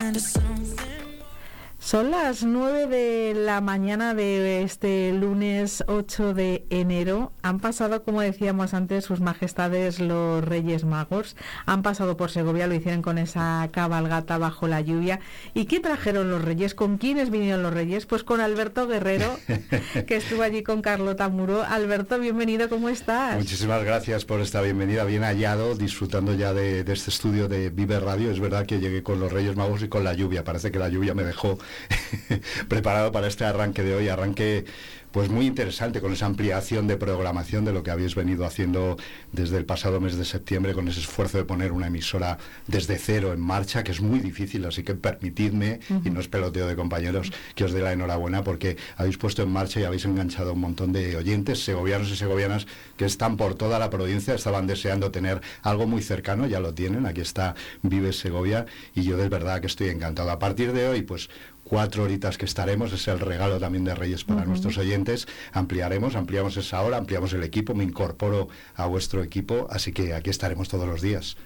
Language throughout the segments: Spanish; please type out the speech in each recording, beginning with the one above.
And it's song Son las 9 de la mañana de este lunes 8 de enero. Han pasado, como decíamos antes, sus majestades los Reyes Magos. Han pasado por Segovia, lo hicieron con esa cabalgata bajo la lluvia. ¿Y qué trajeron los Reyes? ¿Con quiénes vinieron los Reyes? Pues con Alberto Guerrero, que estuvo allí con Carlota Muro. Alberto, bienvenido, ¿cómo estás? Muchísimas gracias por esta bienvenida, bien hallado, disfrutando ya de, de este estudio de Vive Radio. Es verdad que llegué con los Reyes Magos y con la lluvia. Parece que la lluvia me dejó preparado para este arranque de hoy, arranque pues muy interesante con esa ampliación de programación de lo que habéis venido haciendo desde el pasado mes de septiembre con ese esfuerzo de poner una emisora desde cero en marcha, que es muy difícil, así que permitidme, y no es peloteo de compañeros, que os dé la enhorabuena porque habéis puesto en marcha y habéis enganchado a un montón de oyentes, segovianos y segovianas, que están por toda la provincia, estaban deseando tener algo muy cercano, ya lo tienen, aquí está Vive Segovia, y yo de verdad que estoy encantado. A partir de hoy, pues cuatro horitas que estaremos, es el regalo también de Reyes para nuestros oyentes. Ampliaremos, ampliamos esa hora, ampliamos el equipo, me incorporo a vuestro equipo, así que aquí estaremos todos los días.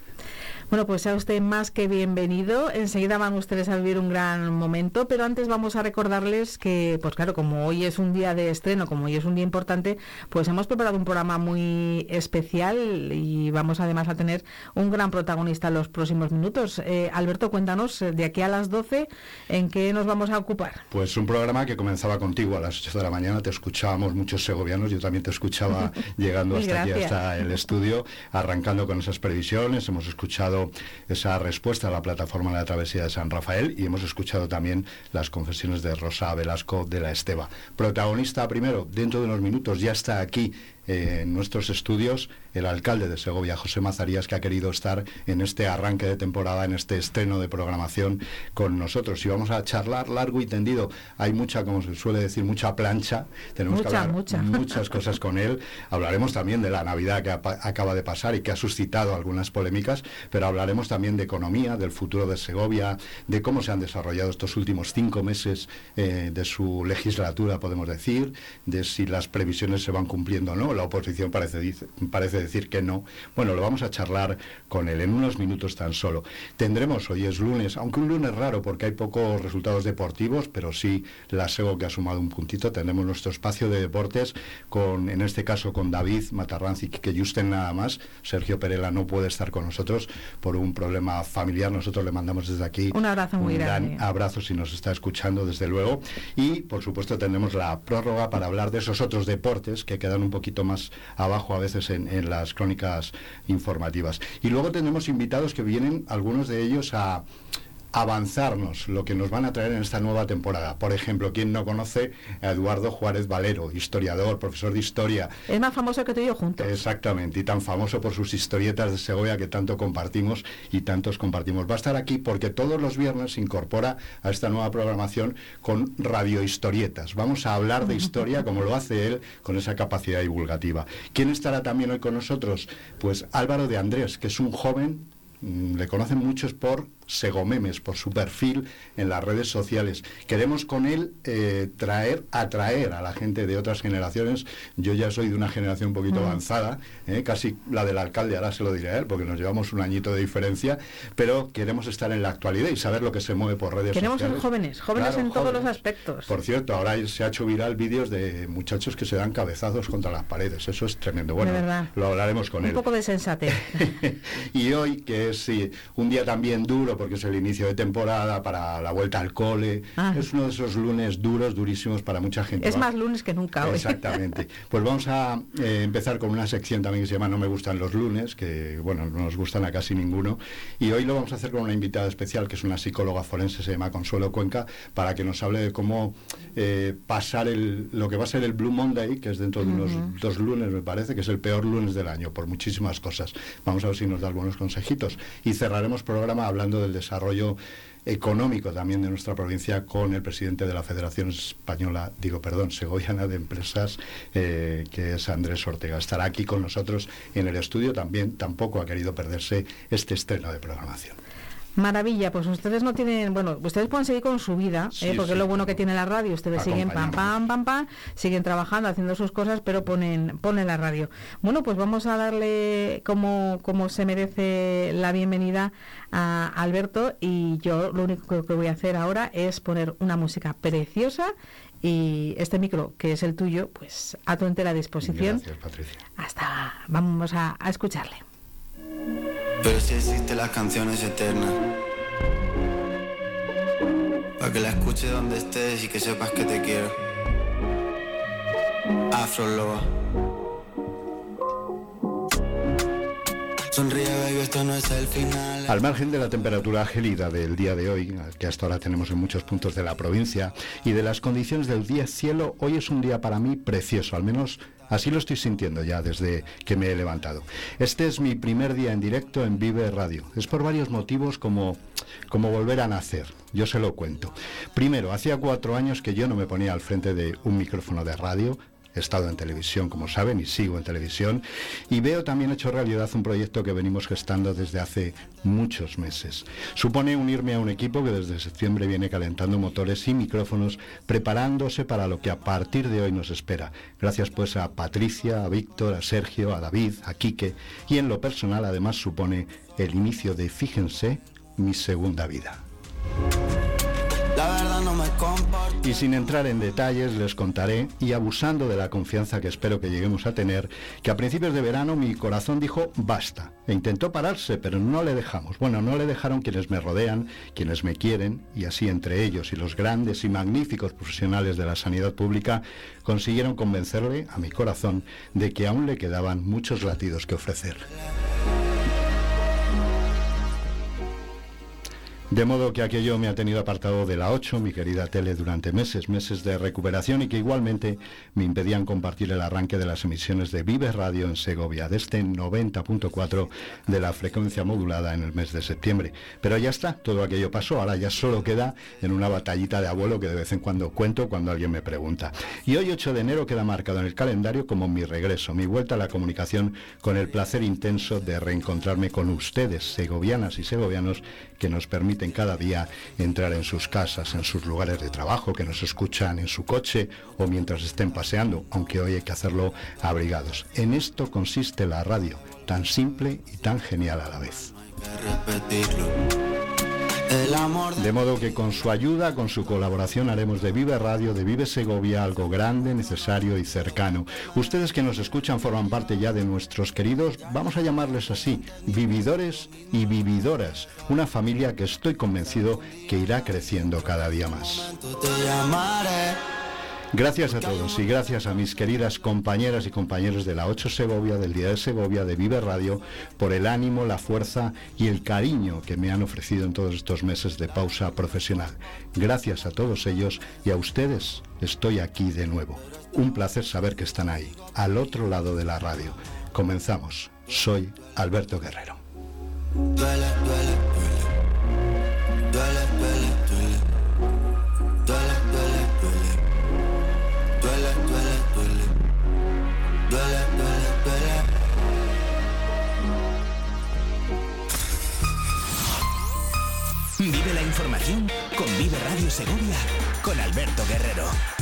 Bueno, pues sea usted más que bienvenido. Enseguida van ustedes a vivir un gran momento, pero antes vamos a recordarles que, pues claro, como hoy es un día de estreno, como hoy es un día importante, pues hemos preparado un programa muy especial y vamos además a tener un gran protagonista en los próximos minutos. Eh, Alberto, cuéntanos, eh, de aquí a las 12, ¿en qué nos vamos a ocupar? Pues un programa que comenzaba contigo a las 8 de la mañana, te escuchábamos muchos segovianos, yo también te escuchaba llegando hasta aquí, hasta el estudio, arrancando con esas previsiones, hemos escuchado esa respuesta a la plataforma de la travesía de San Rafael y hemos escuchado también las confesiones de Rosa Velasco de la Esteba. Protagonista primero, dentro de unos minutos ya está aquí eh, en nuestros estudios el alcalde de Segovia, José Mazarías, que ha querido estar en este arranque de temporada, en este estreno de programación con nosotros. Y vamos a charlar largo y tendido. Hay mucha, como se suele decir, mucha plancha. Tenemos que hablar muchas cosas con él. Hablaremos también de la Navidad que acaba de pasar y que ha suscitado algunas polémicas, pero hablaremos también de economía, del futuro de Segovia, de cómo se han desarrollado estos últimos cinco meses eh, de su legislatura, podemos decir, de si las previsiones se van cumpliendo o no la oposición parece, parece decir que no. Bueno, lo vamos a charlar con él en unos minutos tan solo. Tendremos, hoy es lunes, aunque un lunes raro porque hay pocos resultados deportivos, pero sí la SEGO que ha sumado un puntito. Tendremos nuestro espacio de deportes con, en este caso, con David Matarranz y que Justen nada más. Sergio Perela no puede estar con nosotros por un problema familiar. Nosotros le mandamos desde aquí un abrazo muy grande. abrazo si nos está escuchando, desde luego. Y, por supuesto, tendremos la prórroga para hablar de esos otros deportes que quedan un poquito más abajo a veces en, las crónicas informativas. Y luego tenemos invitados que vienen, algunos de ellos, a avanzarnos lo que nos van a traer en esta nueva temporada. Por ejemplo, quien no conoce a Eduardo Juárez Valero, historiador, profesor de historia. Es más famoso que tú y yo juntos. Exactamente, y tan famoso por sus historietas de Segovia que tanto compartimos y tantos compartimos. Va a estar aquí porque todos los viernes se incorpora a esta nueva programación con radiohistorietas. Vamos a hablar de historia como lo hace él con esa capacidad divulgativa. ¿Quién estará también hoy con nosotros? Pues Álvaro de Andrés, que es un joven mm, le conocen muchos por Segomemes, por su perfil en las redes sociales. Queremos con él eh, traer, atraer a la gente de otras generaciones. Yo ya soy de una generación un poquito mm. avanzada, eh, casi la del alcalde, ahora se lo diré a él, porque nos llevamos un añito de diferencia, pero queremos estar en la actualidad y saber lo que se mueve por redes sociales. Queremos ser jóvenes, jóvenes en todos los aspectos. Por cierto, ahora se ha hecho viral vídeos de muchachos que se dan cabezazos contra las paredes. Eso es tremendo. Bueno, lo hablaremos con él. Un poco de sensatez. y hoy, que es un día también duro, porque es el inicio de temporada, para la vuelta al cole. Ah. Es uno de esos lunes duros, durísimos para mucha gente. Es más lunes que nunca hoy. Exactamente. Pues vamos a eh, empezar con una sección también que se llama No me gustan los lunes, que bueno, no nos gustan a casi ninguno. Y hoy lo vamos a hacer con una invitada especial, que es una psicóloga forense, se llama Consuelo Cuenca, para que nos hable de cómo eh, pasar el, lo que va a ser el Blue Monday, que es dentro de unos dos lunes, me parece, que es el peor lunes del año, por muchísimas cosas. Vamos a ver si nos da algunos consejitos. Y cerraremos programa hablando del desarrollo económico también de nuestra provincia con el presidente de la Federación Española, digo, perdón, Segoviana de Empresas, eh, que es Andrés Ortega. Estará aquí con nosotros en el estudio también, tampoco ha querido perderse este estreno de programación. Maravilla, pues ustedes no tienen, bueno, ustedes pueden seguir con su vida, ¿eh? porque es lo bueno que tiene la radio, ustedes siguen pam, pam, pam, pam, siguen trabajando, haciendo sus cosas, pero ponen, ponen la radio. Bueno, pues vamos a darle como, como se merece la bienvenida a Alberto y yo lo único que voy a hacer ahora es poner una música preciosa y este micro, que es el tuyo, pues a tu entera disposición. Gracias, Patricia. Hasta, vamos a escucharle. Pero si existen las canciones eternas. Para que la escuches donde estés y que sepas que te quiero. Afro Loa. Sonríe, esto no es el final. Al margen de la temperatura gélida del día de hoy, que hasta ahora tenemos en muchos puntos de la provincia, y de las condiciones del día cielo, hoy es un día para mí precioso, al menos Así lo estoy sintiendo ya desde que me he levantado. Este es mi primer día en directo en Vive Radio. Es por varios motivos como, como volver a nacer. Yo se lo cuento. Primero, hacía cuatro años que yo no me ponía al frente de un micrófono de radio, He estado en televisión, como saben, y sigo en televisión. Y veo también hecho realidad un proyecto que venimos gestando desde hace muchos meses. Supone unirme a un equipo que desde septiembre viene calentando motores y micrófonos, preparándose para lo que a partir de hoy nos espera. Gracias pues a Patricia, a Víctor, a Sergio, a David, a Quique. Y en lo personal además supone el inicio de, fíjense, mi segunda vida. Y sin entrar en detalles, les contaré, y abusando de la confianza que espero que lleguemos a tener, que a principios de verano mi corazón dijo basta. E intentó pararse, pero no le dejamos. Bueno, no le dejaron quienes me rodean, quienes me quieren, y así entre ellos y los grandes y magníficos profesionales de la sanidad pública consiguieron convencerle a mi corazón de que aún le quedaban muchos latidos que ofrecer. De modo que aquello me ha tenido apartado de la 8, mi querida tele, durante meses, meses de recuperación y que igualmente me impedían compartir el arranque de las emisiones de Vive Radio en Segovia, de este 90.4 de la frecuencia modulada en el mes de septiembre. Pero ya está, todo aquello pasó, ahora ya solo queda en una batallita de abuelo que de vez en cuando cuento cuando alguien me pregunta. Y hoy 8 de enero queda marcado en el calendario como mi regreso, mi vuelta a la comunicación con el placer intenso de reencontrarme con ustedes, segovianas y segovianos, que nos cada día entrar en sus casas, en sus lugares de trabajo, que nos escuchan en su coche o mientras estén paseando, aunque hoy hay que hacerlo abrigados. En esto consiste la radio, tan simple y tan genial a la vez. De modo que con su ayuda, con su colaboración haremos de Vive Radio, de Vive Segovia algo grande, necesario y cercano. Ustedes que nos escuchan forman parte ya de nuestros queridos, vamos a llamarles así, vividores y vividoras, una familia que estoy convencido que irá creciendo cada día más. Gracias a todos y gracias a mis queridas compañeras y compañeros de la 8 Segovia, del Día de Segovia, de Vive Radio, por el ánimo, la fuerza y el cariño que me han ofrecido en todos estos meses de pausa profesional. Gracias a todos ellos y a ustedes estoy aquí de nuevo. Un placer saber que están ahí, al otro lado de la radio. Comenzamos. Soy Alberto Guerrero. Información con Vive Radio Segovia con Alberto Guerrero.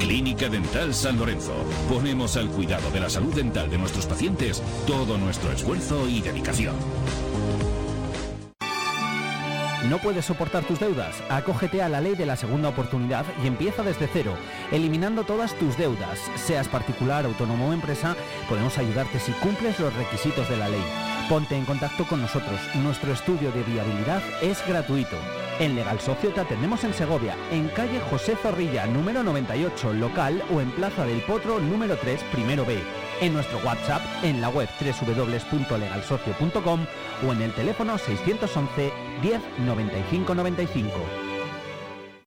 Clínica Dental San Lorenzo. Ponemos al cuidado de la salud dental de nuestros pacientes todo nuestro esfuerzo y dedicación. ¿No puedes soportar tus deudas? Acógete a la ley de la segunda oportunidad y empieza desde cero, eliminando todas tus deudas. Seas particular, autónomo o empresa, podemos ayudarte si cumples los requisitos de la ley. Ponte en contacto con nosotros. Nuestro estudio de viabilidad es gratuito. En Legal Socio te atendemos en Segovia, en calle José Zorrilla, número 98, local o en Plaza del Potro, número 3, primero B. En nuestro WhatsApp, en la web www.legalsocio.com o en el teléfono 611 10 95 95.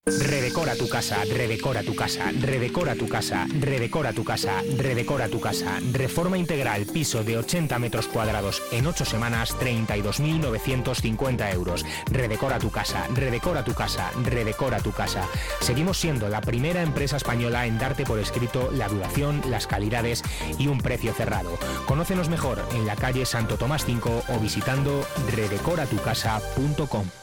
Redecora tu casa, redecora tu casa, redecora tu casa, redecora tu casa, redecora tu casa. Reforma integral, piso de 80 metros cuadrados en 8 semanas, 32.950 euros. Redecora tu casa, redecora tu casa, redecora tu casa. Seguimos siendo la primera empresa española en darte por escrito la duración, las calidades y un precio cerrado. Conócenos mejor en la calle Santo Tomás 5 o visitando redecoratucasa.com.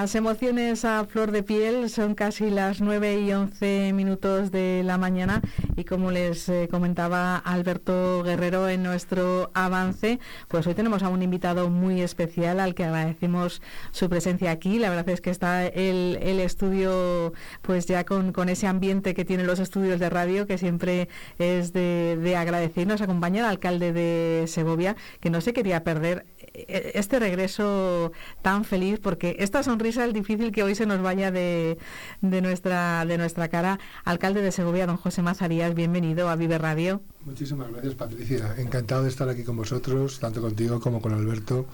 Las emociones a flor de piel, son casi las 9 y 11 minutos de la mañana y como les eh, comentaba Alberto Guerrero en nuestro avance, pues hoy tenemos a un invitado muy especial al que agradecemos su presencia aquí. La verdad es que está el, estudio pues ya con, ese ambiente que tienen los estudios de radio que siempre es de, de agradecer. Nos acompaña el alcalde de Segovia que no se quería perder este regreso tan feliz, porque esta sonrisa es difícil que hoy se nos vaya de, de, nuestra, de nuestra cara. Alcalde de Segovia, don José Mazarías, bienvenido a Vive Radio. Muchísimas gracias, Patricia. Encantado de estar aquí con vosotros, tanto contigo como con Alberto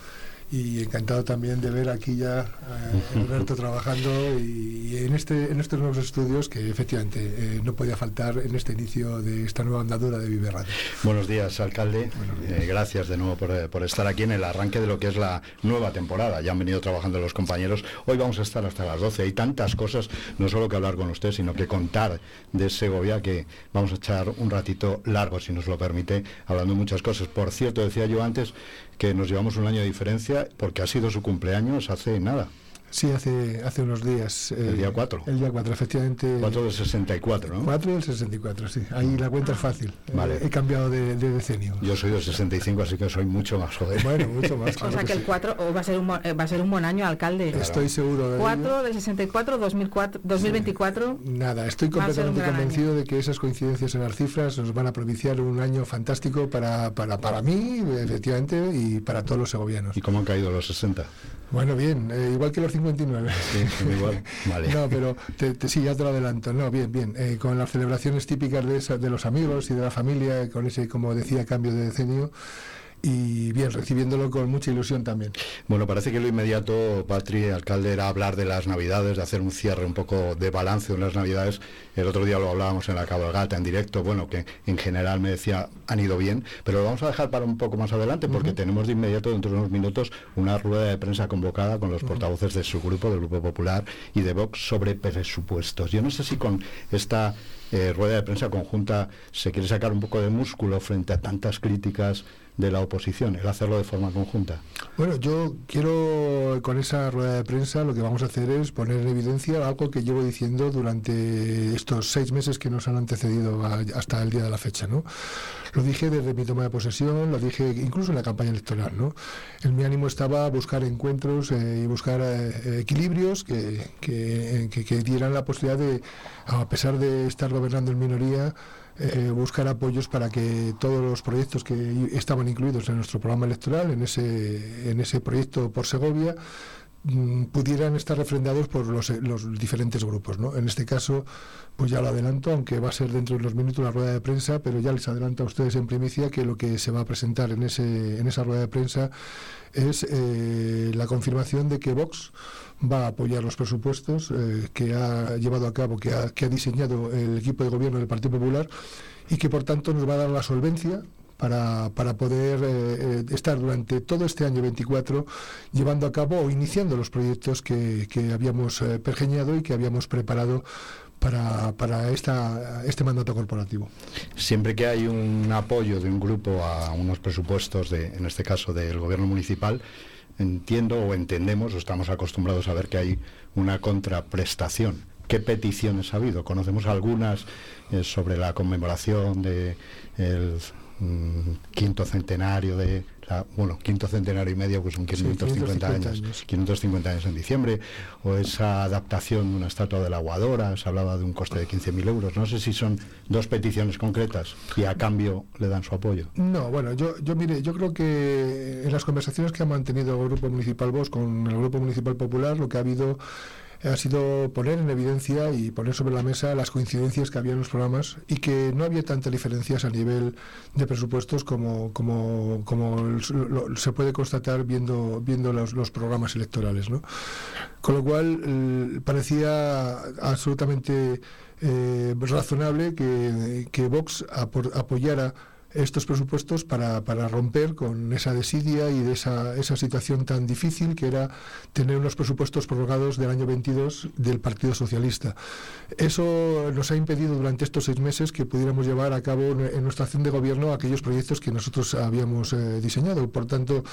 y encantado también de ver aquí ya a Alberto trabajando y, en este en estos nuevos estudios que efectivamente eh, no podía faltar en este inicio de esta nueva andadura de Vive Radio. Buenos días, alcalde. Eh, gracias de nuevo por, por, estar aquí en el arranque de lo que es la nueva temporada. Ya han venido trabajando los compañeros. Hoy vamos a estar hasta las 12. Hay tantas cosas, no solo que hablar con usted, sino que contar de Segovia, que vamos a echar un ratito largo, si nos lo permite, hablando de muchas cosas. Por cierto, decía yo antes que nos llevamos un año de diferencia porque ha sido su cumpleaños hace nada. Sí, hace, hace unos días. el día 4. El día 4, efectivamente. 4 del 64, ¿no? 4 del 64, sí. Ahí la cuenta es fácil. Vale. he cambiado de, decenio. Yo soy del 65, así que soy mucho más joven. Bueno, mucho más. o sea que, el 4 va, a ser un, va a ser un buen año, alcalde. Estoy seguro de 4 del 64, 2004, 2024. Nada, estoy completamente convencido de que esas coincidencias en las cifras nos van a propiciar un año fantástico para, para, para mí, efectivamente, y para todos los segovianos. ¿Y cómo han caído los 60? Bueno, bien, eh, igual que los 59. Sí, igual. Vale. No, pero te, sí, ya te lo adelanto. No, bien, bien. Eh, con las celebraciones típicas de, de los amigos y de la familia, con ese, como decía, cambio de decenio y bien, recibiéndolo con mucha ilusión también. Bueno, parece que lo inmediato, Patri, alcalde, era hablar de las Navidades, de hacer un cierre un poco de balance de las Navidades. El otro día lo hablábamos en la cabalgata, en directo, bueno, que en general me decía, han ido bien, pero lo vamos a dejar para un poco más adelante porque tenemos de inmediato, dentro de unos minutos, una rueda de prensa convocada con los portavoces de su grupo, del Grupo Popular y de Vox, sobre presupuestos. Yo no sé si con esta eh, rueda de prensa conjunta se quiere sacar un poco de músculo frente a tantas críticas de la oposición, el hacerlo de forma conjunta? Bueno, yo quiero con esa rueda de prensa lo que vamos a hacer es poner en evidencia algo que llevo diciendo durante estos seis meses que nos han antecedido hasta el día de la fecha, ¿no? Lo dije desde mi toma de posesión, lo dije incluso en la campaña electoral, ¿no? En mi ánimo estaba buscar encuentros eh, y buscar eh, equilibrios que, que, que dieran la posibilidad de, a pesar de estar gobernando en minoría, eh, buscar apoyos para que todos los proyectos que estaban incluidos en nuestro programa electoral, en ese, en ese proyecto por Segovia, pudieran estar refrendados por los, los, diferentes grupos. ¿no? En este caso, pues ya lo adelanto, aunque va a ser dentro de unos minutos la rueda de prensa, pero ya les adelanto a ustedes en primicia que lo que se va a presentar en, ese, en esa rueda de prensa es eh, la confirmación de que Vox va a apoyar los presupuestos eh, que ha llevado a cabo, que ha, que ha diseñado el equipo de gobierno del Partido Popular y que por tanto nos va a dar la solvencia para, para, poder eh, eh, estar durante todo este año 24 llevando a cabo o iniciando los proyectos que, que habíamos pergeñado y que habíamos preparado para, para esta, este mandato corporativo. Siempre que hay un apoyo de un grupo a unos presupuestos, de, en este caso del gobierno municipal, entiendo o entendemos o estamos acostumbrados a ver que hay una contraprestación. ¿Qué peticiones ha habido? Conocemos algunas eh, sobre la conmemoración de mm, quinto centenario de bueno, quinto centenario y medio, pues son 550, años, 550 años en diciembre, o esa adaptación de una estatua de la aguadora, se hablaba de un coste de 15.000 euros. No sé si son dos peticiones concretas y a cambio le dan su apoyo. No, bueno, yo, yo mire, yo creo que en las conversaciones que ha mantenido el Grupo Municipal Vos con el Grupo Municipal Popular, lo que ha habido ha sido poner en evidencia y poner sobre la mesa las coincidencias que había en los programas y que no había tantas diferencias a nivel de presupuestos como, como, como se puede constatar viendo, viendo los, programas electorales. ¿no? Con lo cual parecía absolutamente eh, razonable que, que Vox apoyara estos presupuestos para, para romper con esa desidia y de esa, esa situación tan difícil que era tener unos presupuestos prorrogados del año 22 del Partido Socialista. Eso nos ha impedido durante estos seis meses que pudiéramos llevar a cabo en nuestra acción de gobierno aquellos proyectos que nosotros habíamos eh, diseñado. Por tanto,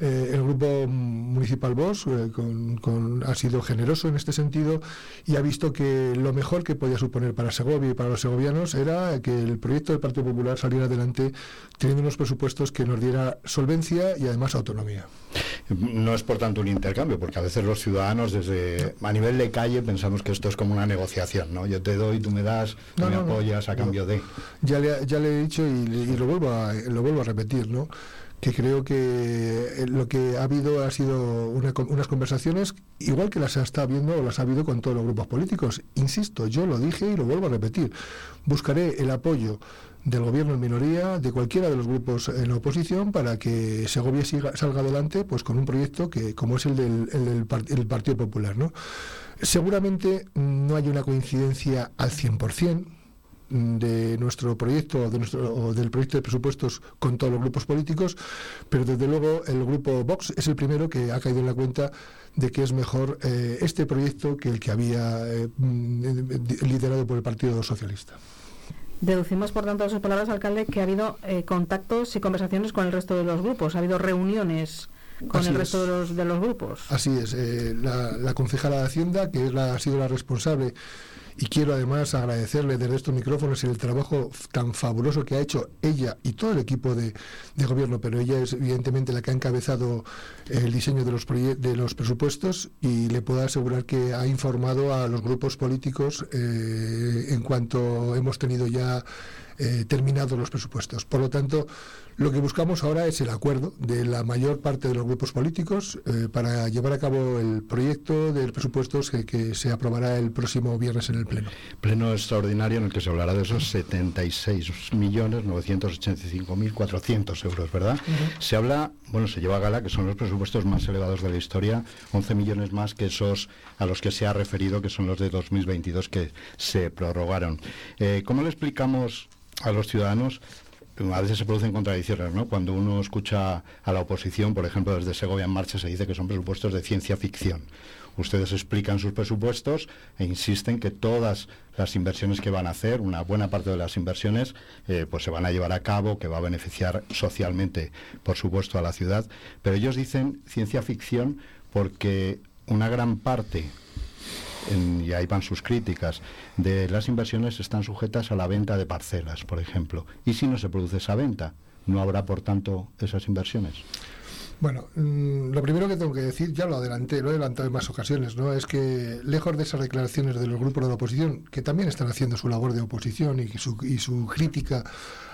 eh, el Grupo Municipal Vos eh, con, ha sido generoso en este sentido y ha visto que lo mejor que podía suponer para Segovia y para los segovianos era que el proyecto del Partido Popular saliera adelante teniendo unos presupuestos que nos diera solvencia y además autonomía. No es por tanto un intercambio, porque a veces los ciudadanos desde a nivel de calle pensamos que esto es como una negociación, ¿no? Yo te doy, tú me das, tú me apoyas a cambio de. Ya le, ya le he dicho y, lo vuelvo a, lo vuelvo a repetir, ¿no? que creo que eh, lo que ha habido ha sido unas conversaciones igual que las está habiendo o las ha habido con todos los grupos políticos. Insisto, yo lo dije y lo vuelvo a repetir. Buscaré el apoyo del gobierno en minoría, de cualquiera de los grupos en la oposición, para que Segovia salga adelante pues con un proyecto que como es el del, el Partido Popular. ¿no? Seguramente no hay una coincidencia al 100%, de nuestro proyecto de nuestro, o del proyecto de presupuestos con todos los grupos políticos, pero desde luego el grupo Vox es el primero que ha caído en la cuenta de que es mejor eh, este proyecto que el que había eh, mm, liderado por el Partido Socialista. Deducimos, por tanto, de sus palabras, alcalde, que ha habido eh, contactos y conversaciones con el resto de los grupos, ha habido reuniones con el resto de los, de los, grupos. Así es, la, la concejala de Hacienda, que es la, ha sido la responsable y quiero además agradecerle desde estos micrófonos el trabajo tan fabuloso que ha hecho ella y todo el equipo de, gobierno, pero ella es evidentemente la que ha encabezado el diseño de los, de los presupuestos y le puedo asegurar que ha informado a los grupos políticos eh, en cuanto hemos tenido ya eh, terminados los presupuestos. Por lo tanto, lo que buscamos ahora es el acuerdo de la mayor parte de los grupos políticos eh, para llevar a cabo el proyecto de presupuestos que, se aprobará el próximo viernes en el Pleno. Pleno extraordinario en el que se hablará de esos 76.985.400 euros, ¿verdad? Se habla, bueno, se lleva a gala que son los presupuestos más elevados de la historia, 11 millones más que esos a los que se ha referido, que son los de 2022 que se prorrogaron. Eh, ¿Cómo le explicamos a los ciudadanos a veces se producen contradicciones, ¿no? Cuando uno escucha a la oposición, por ejemplo, desde Segovia en Marcha se dice que son presupuestos de ciencia ficción. Ustedes explican sus presupuestos e insisten que todas las inversiones que van a hacer, una buena parte de las inversiones, eh, pues se van a llevar a cabo, que va a beneficiar socialmente, por supuesto, a la ciudad. Pero ellos dicen ciencia ficción porque una gran parte y ahí van sus críticas, de las inversiones están sujetas a la venta de parcelas, por ejemplo. ¿Y si no se produce esa venta? ¿No habrá, por tanto, esas inversiones? Bueno, mm, lo primero que tengo que decir, ya lo adelanté, lo he adelantado en más ocasiones, ¿no? Es que lejos de esas declaraciones de los grupos de la oposición, que también están haciendo su labor de oposición y su, y su crítica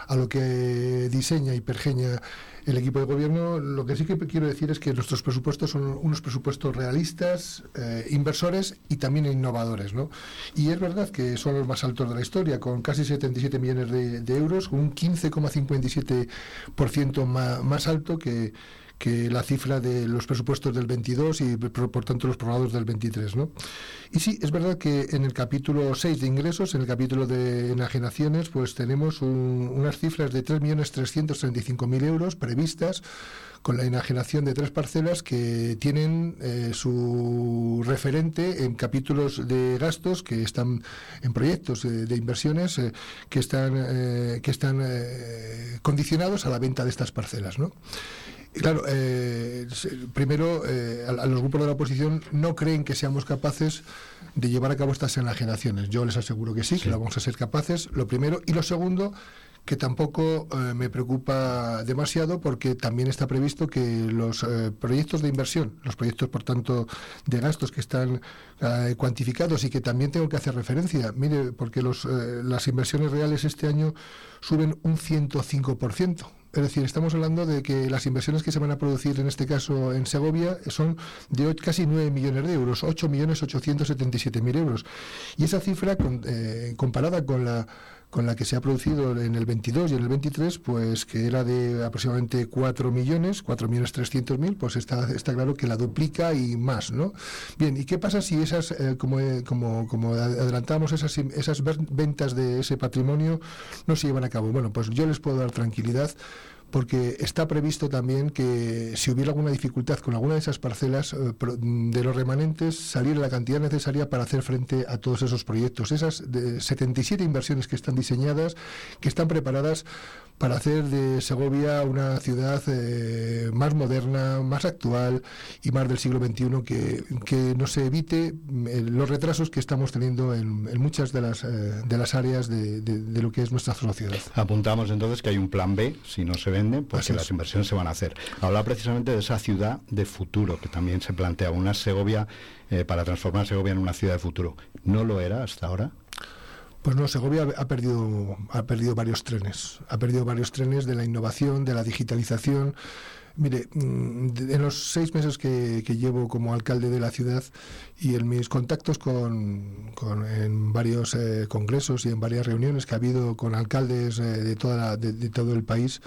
a lo que diseña y pergeña el equipo de gobierno, lo que sí que quiero decir es que nuestros presupuestos son unos presupuestos realistas, eh, inversores y también innovadores. ¿no? Y es verdad que son los más altos de la historia, con casi 77 millones de, de euros, un 15,57% más, más alto que que la cifra de los presupuestos del 22 y por, tanto los prorrogados del 23. ¿no? Y sí, es verdad que en el capítulo 6 de ingresos, en el capítulo de enajenaciones, pues tenemos unas cifras de 3.335.000 euros previstas con la enajenación de tres parcelas que tienen eh, su referente en capítulos de gastos que están en proyectos de inversiones eh, que están eh, que están condicionados a la venta de estas parcelas, ¿no? Claro, eh, primero, eh, a, los grupos de la oposición no creen que seamos capaces de llevar a cabo estas enajenaciones. Yo les aseguro que sí, que lo vamos a ser capaces, lo primero. Y lo segundo, que tampoco eh, me preocupa demasiado porque también está previsto que los eh, proyectos de inversión, los proyectos por tanto de gastos que están eh, cuantificados y que también tengo que hacer referencia, mire, porque los, las inversiones reales este año suben un 105%. Es decir, estamos hablando de que las inversiones que se van a producir en este caso en Segovia son de casi 9 millones de euros, 8 millones 877 mil euros. Y esa cifra, comparada con la con la que se ha producido en el 22 y en el 23, pues que era de aproximadamente 4 millones, 4 millones 300 mil, pues está, está claro que la duplica y más, ¿no? Bien, ¿y qué pasa si esas, eh, como, eh, como, como adelantamos, esas, esas ventas de ese patrimonio no se llevan a cabo? Bueno, pues yo les puedo dar tranquilidad porque está previsto también que si hubiera alguna dificultad con alguna de esas parcelas, eh, de los remanentes, salir la cantidad necesaria para hacer frente a todos esos proyectos. Esas de 77 inversiones que están diseñadas, que están preparadas para hacer de Segovia una ciudad eh, más moderna, más actual y más del siglo XXI, que, que nos evite eh, los retrasos que estamos teniendo en, muchas de las, de las áreas de, de, lo que es nuestra sociedad. Apuntamos entonces que hay un plan B, si no se ve porque las inversiones se van a hacer. Habla precisamente de esa ciudad de futuro, que también se plantea, una Segovia, eh, para transformar Segovia en una ciudad de futuro. ¿No lo era hasta ahora? Pues no, Segovia ha perdido, ha perdido varios trenes, ha perdido varios trenes de la innovación, de la digitalización. Mire, mm, en los seis meses que, llevo como alcalde de la ciudad y en mis contactos con, en varios eh, congresos y en varias reuniones que ha habido con alcaldes eh, de, toda de, todo el país,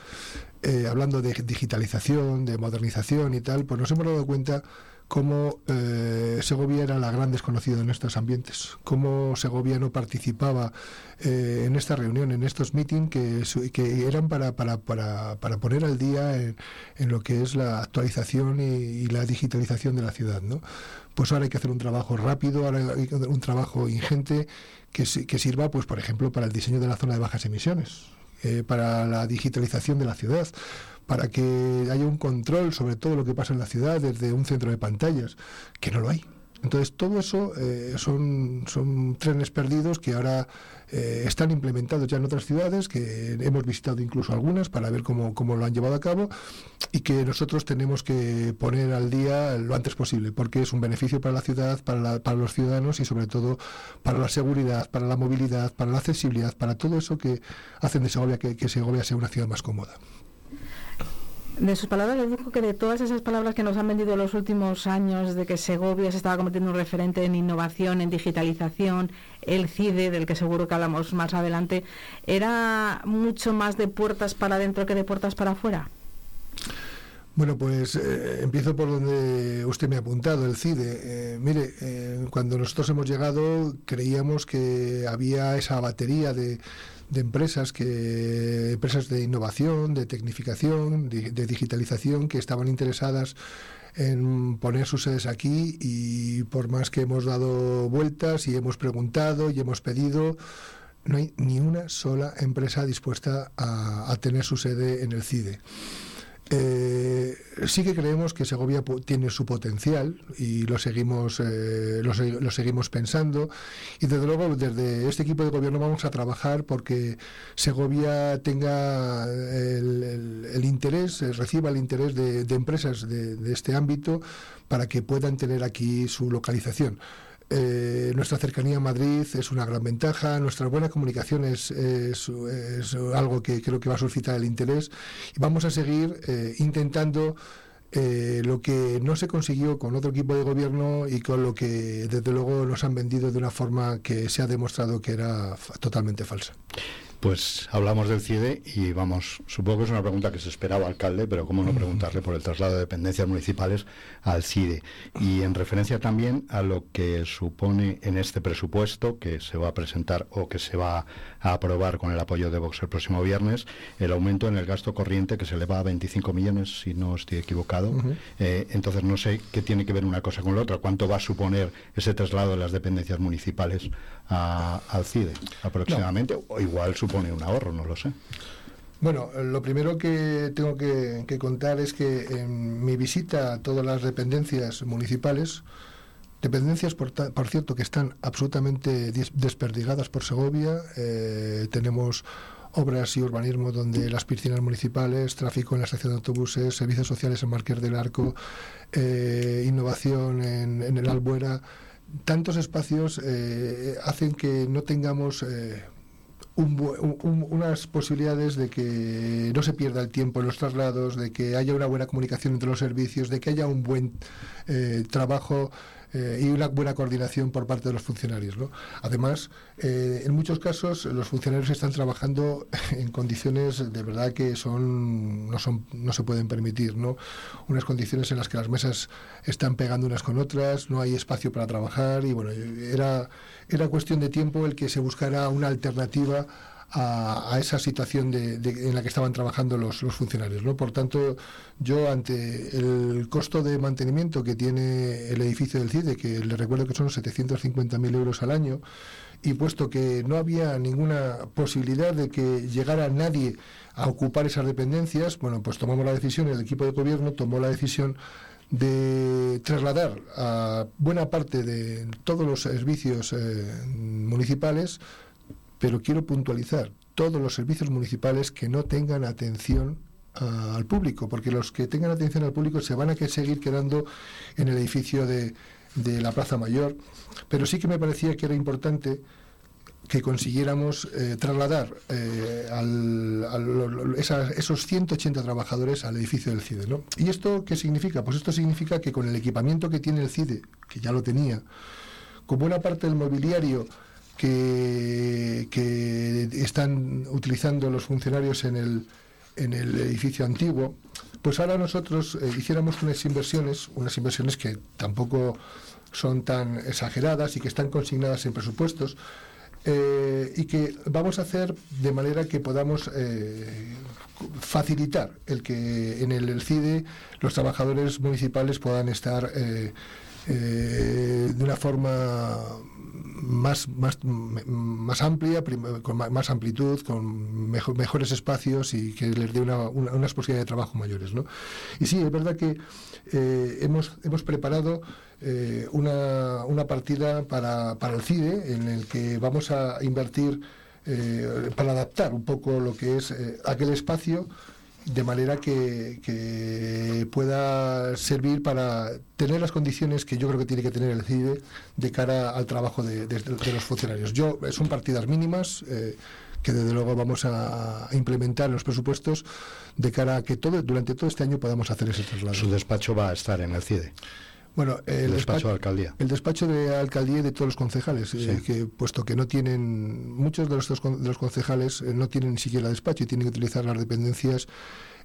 eh, hablando de digitalización, de modernización y tal, pues nos hemos dado cuenta cómo eh, Segovia era la gran desconocida en estos ambientes, cómo Segovia no participaba eh, en esta reunión, en estos meetings que, que eran para, para, poner al día en, lo que es la actualización y, la digitalización de la ciudad. ¿no? Pues ahora hay que hacer un trabajo rápido, ahora hay que un trabajo ingente que, que sirva, pues, por ejemplo, para el diseño de la zona de bajas emisiones. Eh, para la digitalización de la ciudad, para que haya un control sobre todo lo que pasa en la ciudad desde un centro de pantallas, que no lo hay. Entonces, todo eso eh, son, son trenes perdidos que ahora eh, están implementados ya en otras ciudades, que hemos visitado incluso algunas para ver cómo, cómo, lo han llevado a cabo y que nosotros tenemos que poner al día lo antes posible, porque es un beneficio para la ciudad, para, para los ciudadanos y sobre todo para la seguridad, para la movilidad, para la accesibilidad, para todo eso que hacen de Segovia que, que Segovia sea una ciudad más cómoda. De sus palabras deduzco que de todas esas palabras que nos han vendido los últimos años de que Segovia se estaba convirtiendo en un referente en innovación, en digitalización, el CIDE, del que seguro que hablamos más adelante, ¿era mucho más de puertas para adentro que de puertas para afuera? Bueno, pues eh, empiezo por donde usted me ha apuntado, el CIDE. Eh, mire, eh, cuando nosotros hemos llegado creíamos que había esa batería de, de empresas que empresas de innovación, de tecnificación, de, digitalización que estaban interesadas en poner sus sedes aquí y por más que hemos dado vueltas y hemos preguntado y hemos pedido, no hay ni una sola empresa dispuesta a, a tener su sede en el CIDE. Eh, sí que creemos que Segovia tiene su potencial y lo seguimos, eh, lo, seguimos pensando y desde luego desde este equipo de gobierno vamos a trabajar porque Segovia tenga el, interés, eh, reciba el interés de, empresas de este ámbito para que puedan tener aquí su localización. Eh, nuestra cercanía a Madrid es una gran ventaja, nuestra buena comunicación es, algo que creo que va a suscitar el interés y vamos a seguir eh, intentando eh, lo que no se consiguió con otro equipo de gobierno y con lo que desde luego nos han vendido de una forma que se ha demostrado que era totalmente falsa. Pues hablamos del CIDE y vamos, supongo que es una pregunta que se esperaba alcalde, pero cómo no preguntarle por el traslado de dependencias municipales al CIDE. Y en referencia también a lo que supone en este presupuesto que se va a presentar o que se va a aprobar con el apoyo de Vox el próximo viernes, el aumento en el gasto corriente que se eleva a 25 millones, si no estoy equivocado. Eh, entonces no sé qué tiene que ver una cosa con la otra, cuánto va a suponer ese traslado de las dependencias municipales al CIDE aproximadamente, o igual supone un ahorro, no lo sé. Bueno, lo primero que tengo que, contar es que en mi visita a todas las dependencias municipales, dependencias por, cierto que están absolutamente desperdigadas por Segovia, eh, tenemos obras y urbanismo donde las piscinas municipales, tráfico en la estación de autobuses, servicios sociales en Marqués del Arco, eh, innovación en, el Albuera, tantos espacios eh, hacen que no tengamos eh, unas posibilidades de que no se pierda el tiempo en los traslados, de que haya una buena comunicación entre los servicios, de que haya un buen trabajo eh, y una buena coordinación por parte de los funcionarios. ¿no? Además, eh, en muchos casos los funcionarios están trabajando en condiciones de verdad que son no, son, no se pueden permitir. ¿no? Unas condiciones en las que las mesas están pegando unas con otras, no hay espacio para trabajar y bueno, era, era cuestión de tiempo el que se buscara una alternativa a, esa situación de, en la que estaban trabajando los, funcionarios. ¿no? Por tanto, yo ante el costo de mantenimiento que tiene el edificio del CIDE, que le recuerdo que son 750.000 euros al año, y puesto que no había ninguna posibilidad de que llegara nadie a ocupar esas dependencias, bueno, pues tomamos la decisión, el equipo de gobierno tomó la decisión de trasladar a buena parte de todos los servicios eh, municipales pero quiero puntualizar todos los servicios municipales que no tengan atención ah, al público, porque los que tengan atención al público se van a seguir quedando en el edificio de, la Plaza Mayor, pero sí que me parecía que era importante que consiguiéramos eh, trasladar eh, esos 180 trabajadores al edificio del CIDE. ¿no? ¿Y esto qué significa? Pues esto significa que con el equipamiento que tiene el CIDE, que ya lo tenía, con buena parte del mobiliario que, están utilizando los funcionarios en el, en el edificio antiguo, pues ahora nosotros eh, hiciéramos unas inversiones, unas inversiones que tampoco son tan exageradas y que están consignadas en presupuestos, eh, y que vamos a hacer de manera que podamos eh, facilitar el que en el, CIDE los trabajadores municipales puedan estar de una forma más, más, más amplia, con más amplitud, con mejores espacios y que les dé una, unas posibilidades de trabajo mayores. ¿no? Y sí, es verdad que eh, hemos, hemos preparado eh, una, una, partida para, para el CIDE en el que vamos a invertir eh, para adaptar un poco lo que es aquel espacio de manera que, pueda servir para tener las condiciones que yo creo que tiene que tener el CIDE de cara al trabajo de, los funcionarios. Yo son partidas mínimas. Eh, que desde luego vamos a implementar en los presupuestos de cara a que todo durante todo este año podamos hacer ese traslado. Su despacho va a estar en el CIDE. Bueno, el, despacho, de alcaldía. El despacho de alcaldía y de todos los concejales, eh, que puesto que no tienen, muchos de los, de los concejales eh, no tienen ni siquiera despacho y tienen que utilizar las dependencias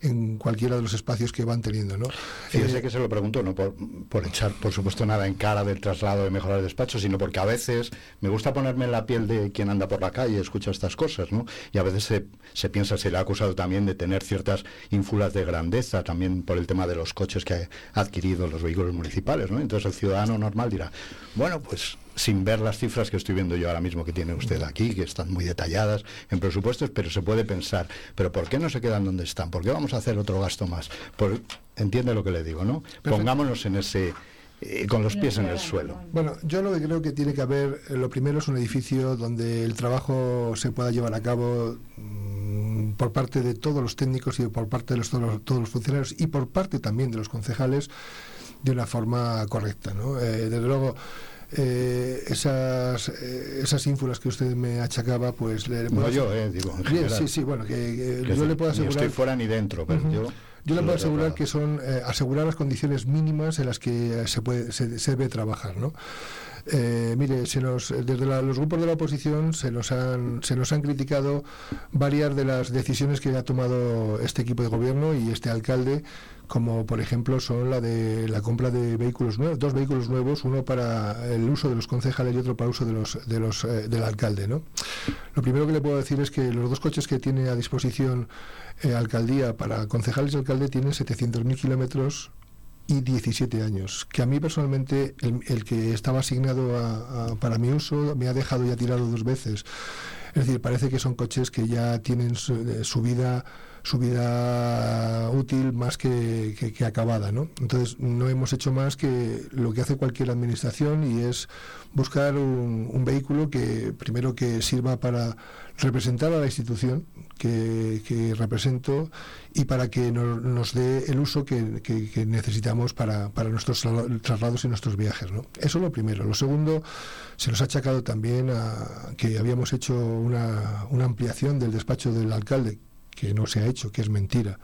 en cualquiera de los espacios que van teniendo. ¿no? Fíjese eh, que se lo pregunto, no por, por, echar, por supuesto, nada en cara del traslado de mejorar el despacho, sino porque a veces me gusta ponerme en la piel de quien anda por la calle y escucha estas cosas, ¿no? Y a veces se, se piensa, se le ha acusado también de tener ciertas ínfulas de grandeza, también por el tema de los coches que ha adquirido los vehículos municipales, ¿no? Entonces el ciudadano normal dirá, bueno, pues sin ver las cifras que estoy viendo yo ahora mismo que tiene usted aquí, que están muy detalladas en presupuestos, pero se puede pensar, pero ¿por qué no se quedan donde están? ¿Por qué vamos a hacer otro gasto más? Por, entiende lo que le digo, ¿no? Pongámonos en ese eh, con los pies en el suelo. Bueno, yo lo que creo que tiene que haber, eh, lo primero es un edificio donde el trabajo se pueda llevar a cabo mm, por parte de todos los técnicos y por parte de los, todos, los, funcionarios y por parte también de los concejales de una forma correcta. ¿no? Eh, desde luego, eh, esas, eh, esas ínfulas que usted me achacaba, pues le No yo, eh, digo, en Sí, sí, bueno, que, yo le puedo asegurar... Ni estoy fuera ni dentro, pero yo... Yo le puedo asegurar que son eh, asegurar las condiciones mínimas en las que se puede se, se debe trabajar, ¿no? Eh, mire, se nos, desde los grupos de la oposición se nos, han, se nos han criticado varias de las decisiones que ha tomado este equipo de gobierno y este alcalde, como por ejemplo son la de la compra de vehículos nuevos, dos vehículos nuevos, uno para el uso de los concejales y otro para uso de los, de los, eh, del alcalde. ¿no? Lo primero que le puedo decir es que los dos coches que tiene a disposición eh, alcaldía para concejales y alcalde tienen 700.000 kilómetros y 17 años, que a mí personalmente el, que estaba asignado para mi uso me ha dejado ya tirado dos veces. Es decir, parece que son coches que ya tienen su, vida su vida útil más que, acabada. ¿no? Entonces, no hemos hecho más que lo que hace cualquier administración y es buscar un, vehículo que, primero, que sirva para representar a la institución que, represento y para que nos dé el uso que, necesitamos para, nuestros traslados y nuestros viajes. ¿no? Eso es lo primero. Lo segundo, se nos ha achacado también a que habíamos hecho una, una ampliación del despacho del alcalde, que no se ha hecho, que es mentira.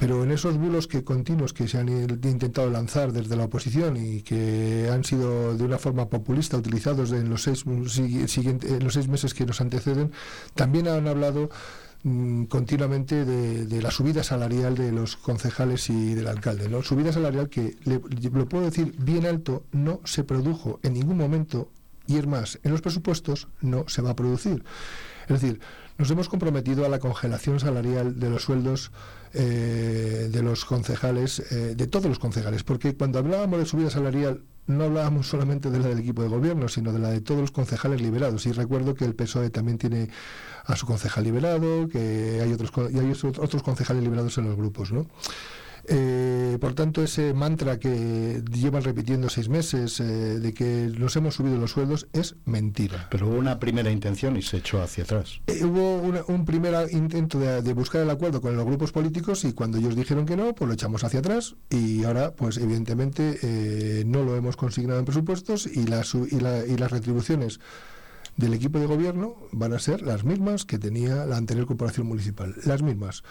Pero en esos bulos que continuos que se han intentado lanzar desde la oposición y que han sido de una forma populista utilizados en los seis, en los seis meses que nos anteceden, también han hablado mm, continuamente de, la subida salarial de los concejales y del alcalde. ¿no? Subida salarial que, lo puedo decir bien alto, no se produjo en ningún momento y es más, en los presupuestos no se va a producir. Es decir, nos hemos comprometido a la congelación salarial de los sueldos eh, de los concejales, eh, de todos los concejales, porque cuando hablábamos de subida salarial no hablábamos solamente de la del equipo de gobierno, sino de la de todos los concejales liberados. Y recuerdo que el PSOE también tiene a su concejal liberado, que hay otros, y hay otros concejales liberados en los grupos, ¿no? Eh, por tanto, ese mantra que llevan repitiendo seis meses eh, de que nos hemos subido los sueldos es mentira. Pero hubo una primera intención y se echó hacia atrás. Eh, hubo un primer intento de, buscar el acuerdo con los grupos políticos y cuando ellos dijeron que no, pues lo echamos hacia atrás y ahora, pues evidentemente, no lo hemos consignado en presupuestos y, las y, y las retribuciones del equipo de gobierno van a ser las mismas que tenía la anterior corporación municipal, las mismas.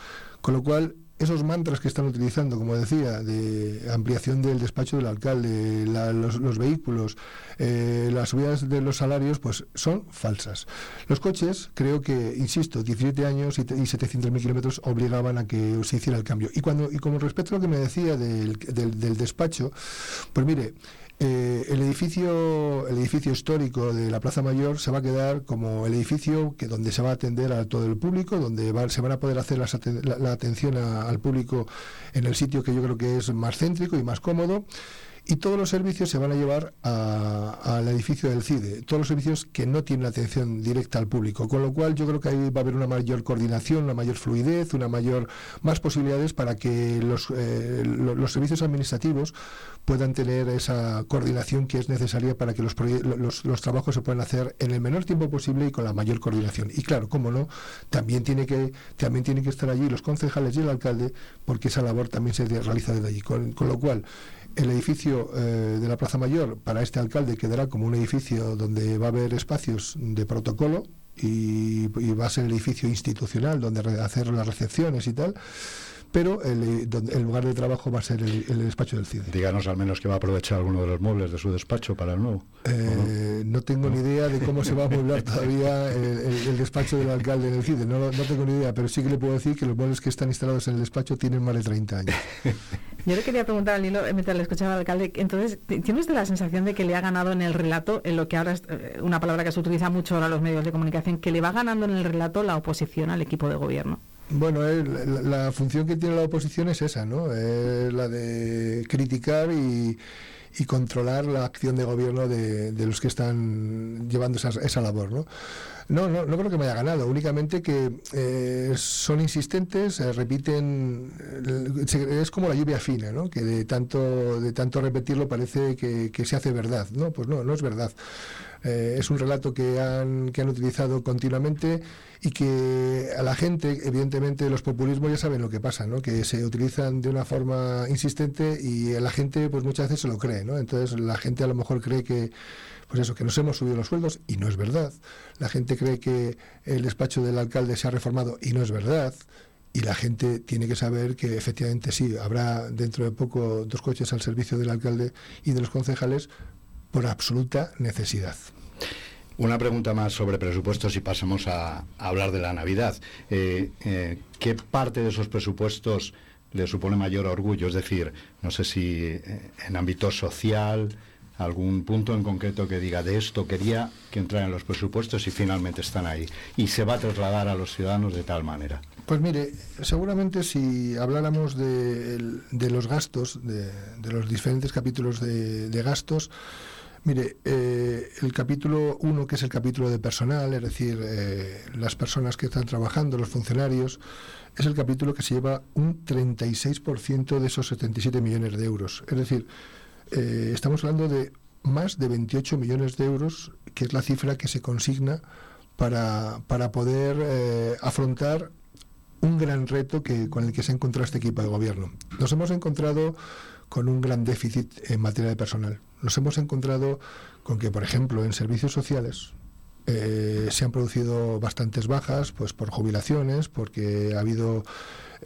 Con lo cual, esos mantras que están utilizando, como decía, de ampliación del despacho del alcalde, los, vehículos, eh, las subidas de los salarios, pues son falsas. Los coches, creo que, insisto, 17 años y, 700.000 kilómetros obligaban a que se hiciera el cambio. Y cuando y como respecto a lo que me decía del, del despacho, pues mire, eh, el edificio el edificio histórico de la Plaza Mayor se va a quedar como el edificio que donde se va a atender a todo el público donde se van a poder hacer la, atención al público en el sitio que yo creo que es más céntrico y más cómodo y todos los servicios se van a llevar al edificio del CIDE, todos los servicios que no tienen atención directa al público, con lo cual yo creo que ahí va a haber una mayor coordinación, una mayor fluidez, una mayor más posibilidades para que los, eh, los servicios administrativos puedan tener esa coordinación que es necesaria para que los, los, los, trabajos se puedan hacer en el menor tiempo posible y con la mayor coordinación. Y claro, cómo no, también tiene que también tienen que estar allí los concejales y el alcalde porque esa labor también se realiza desde allí. con lo cual el edificio eh, de la Plaza Mayor para este alcalde quedará como un edificio donde va a haber espacios de protocolo y, y va a ser el edificio institucional donde hacer las recepciones y tal pero el, el, lugar de trabajo va a ser el, despacho del CIDE. Díganos al menos que va a aprovechar alguno de los muebles de su despacho para el nuevo. Eh, no? tengo ni idea de cómo se va a amueblar todavía el, despacho del alcalde en el CIDE, no, no tengo ni idea, pero sí que le puedo decir que los muebles que están instalados en el despacho tienen más de 30 años. Yo le quería preguntar al Lilo, mientras le escuchaba al alcalde, entonces, ¿tiene usted la sensación de que le ha ganado en el relato, en lo que ahora es eh, una palabra que se utiliza mucho ahora en los medios de comunicación, que le va ganando en el relato la oposición al equipo de gobierno? Bueno, eh, la, función que tiene la oposición es esa, ¿no? Es la de criticar y, controlar la acción de gobierno de, los que están llevando esa, esa labor, ¿no? No, no, no creo que me haya ganado, únicamente que eh, son insistentes, eh, repiten, es como la lluvia fina, ¿no? que de tanto, de tanto repetirlo parece que, que se hace verdad. No, pues no, no es verdad. Eh, es un relato que han, que han utilizado continuamente y que a la gente, evidentemente, los populismos ya saben lo que pasa, ¿no? que se utilizan de una forma insistente y la gente pues muchas veces se lo cree. ¿no? Entonces la gente a lo mejor cree que pues eso, que nos hemos subido los sueldos y no es verdad. La gente cree que el despacho del alcalde se ha reformado y no es verdad. Y la gente tiene que saber que efectivamente sí, habrá dentro de poco dos coches al servicio del alcalde y de los concejales, por absoluta necesidad. Una pregunta más sobre presupuestos y pasamos a, hablar de la Navidad. Eh, eh, ¿Qué parte de esos presupuestos le supone mayor orgullo? Es decir, no sé si eh, en ámbito social, algún punto en concreto que diga de esto quería que entraran en los presupuestos y finalmente están ahí. Y se va a trasladar a los ciudadanos de tal manera. Pues mire, seguramente si habláramos de, los gastos, de, los diferentes capítulos de, gastos, Mire, eh, el capítulo 1, que es el capítulo de personal, es decir, las personas que están trabajando, los funcionarios, es el capítulo que se lleva un 36% de esos 77 millones de euros. Es decir, estamos hablando de más de 28 millones de euros, que es la cifra que se consigna para, para poder eh, afrontar un gran reto que, con el que se ha encontrado este equipo de gobierno. Nos hemos encontrado con un gran déficit en materia de personal. Nos hemos encontrado con que, por ejemplo, en servicios sociales eh, se han producido bastantes bajas, pues por jubilaciones, porque ha habido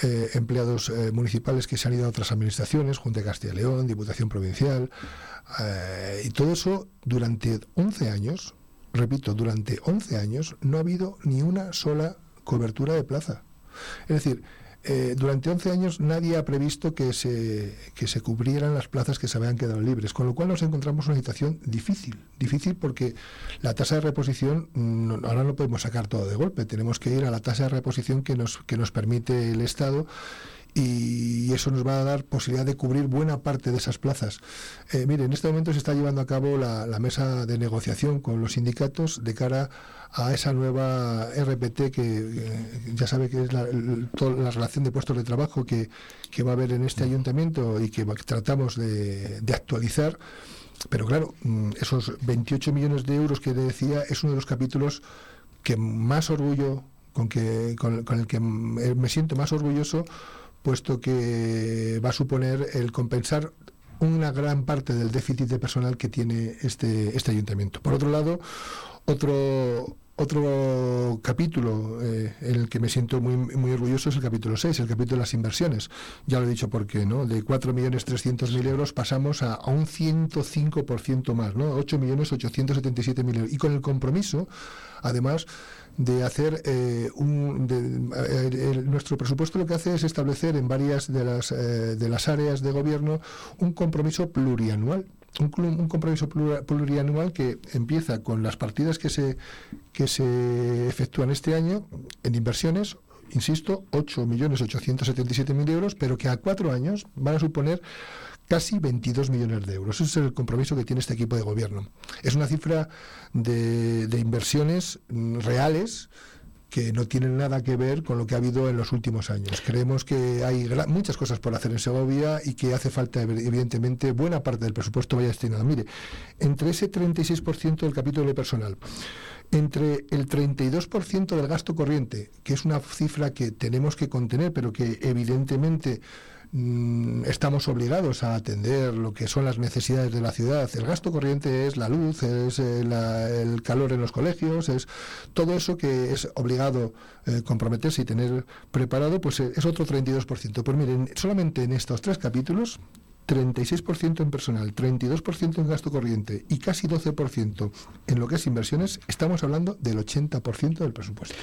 eh, empleados municipales que se han ido a otras administraciones, Junta de Castilla y León, Diputación Provincial, y todo eso durante 11 años repito, durante 11 años no ha habido ni una sola cobertura de plaza. Es decir, eh, durante 11 años nadie ha previsto que se, que se cubrieran las plazas que se habían quedado libres, con lo cual nos encontramos en una situación difícil, difícil porque la tasa de reposición mm, ahora no podemos sacar todo de golpe, tenemos que ir a la tasa de reposición que nos, que nos permite el Estado y eso nos va a dar posibilidad de cubrir buena parte de esas plazas. Eh, mire, en este momento se está llevando a cabo la, mesa de negociación con los sindicatos de cara a esa nueva RPT que eh, ya sabe que es la, la, relación de puestos de trabajo que, va a haber en este ayuntamiento y que tratamos de, actualizar. Pero claro, mm, esos 28 millones de euros que decía es uno de los capítulos que más orgullo, con, que, con el que me siento más orgulloso puesto que va a suponer el compensar una gran parte del déficit de personal que tiene este, este ayuntamiento. Por otro lado, otro, otro capítulo eh, en el que me siento muy, muy orgulloso es el capítulo 6, el capítulo de las inversiones. Ya lo he dicho porque ¿no? De 4.300.000 euros pasamos a, a un 105% más, ¿no? 8.877.000 euros. Y con el compromiso, además, de hacer eh, un, eh, nuestro presupuesto lo que hace es establecer en varias de las, eh, de las áreas de gobierno un compromiso plurianual. Un, un, compromiso plurianual que empieza con las partidas que se que se efectúan este año en inversiones insisto 8.877.000 euros pero que a cuatro años van a suponer casi 22 millones de euros. Ese es el compromiso que tiene este equipo de gobierno. Es una cifra de, inversiones mm, reales que no tienen nada que ver con lo que ha habido en los últimos años. Creemos que hay muchas cosas por hacer en Segovia y que hace falta, evidentemente, buena parte del presupuesto vaya destinado. Mire, entre ese 36% del capítulo de personal, entre el 32% del gasto corriente, que es una cifra que tenemos que contener, pero que evidentemente estamos obligados a atender lo que son las necesidades de la ciudad. El gasto corriente es la luz, es eh, el calor en los colegios, es todo eso que es obligado eh, comprometerse y tener preparado, pues eh, es otro 32%. Pues miren, solamente en estos tres capítulos 36% en personal, 32% en gasto corriente y casi 12% en lo que es inversiones, estamos hablando del 80% del presupuesto.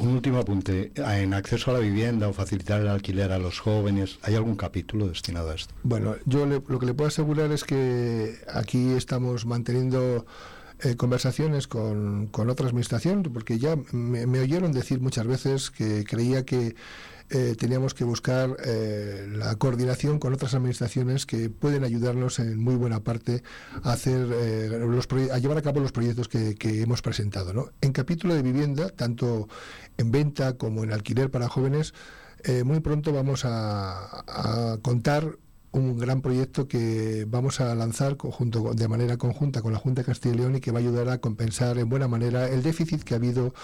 Un último apunte. En acceso a la vivienda o facilitar el alquiler a los jóvenes, ¿hay algún capítulo destinado a esto? Bueno, yo lo que le puedo asegurar es que aquí estamos manteniendo eh, conversaciones con, con, otra administración, porque ya me, oyeron decir muchas veces que creía que eh, teníamos que buscar eh, la coordinación con otras administraciones que pueden ayudarnos en muy buena parte a hacer los a llevar a cabo los proyectos que, que hemos presentado. ¿no? En capítulo de vivienda, tanto en venta como en alquiler para jóvenes, muy pronto vamos a, a contar un gran proyecto que vamos a lanzar conjunto, de manera conjunta con la Junta de Castilla y León y que va a ayudar a compensar en buena manera el déficit que ha habido,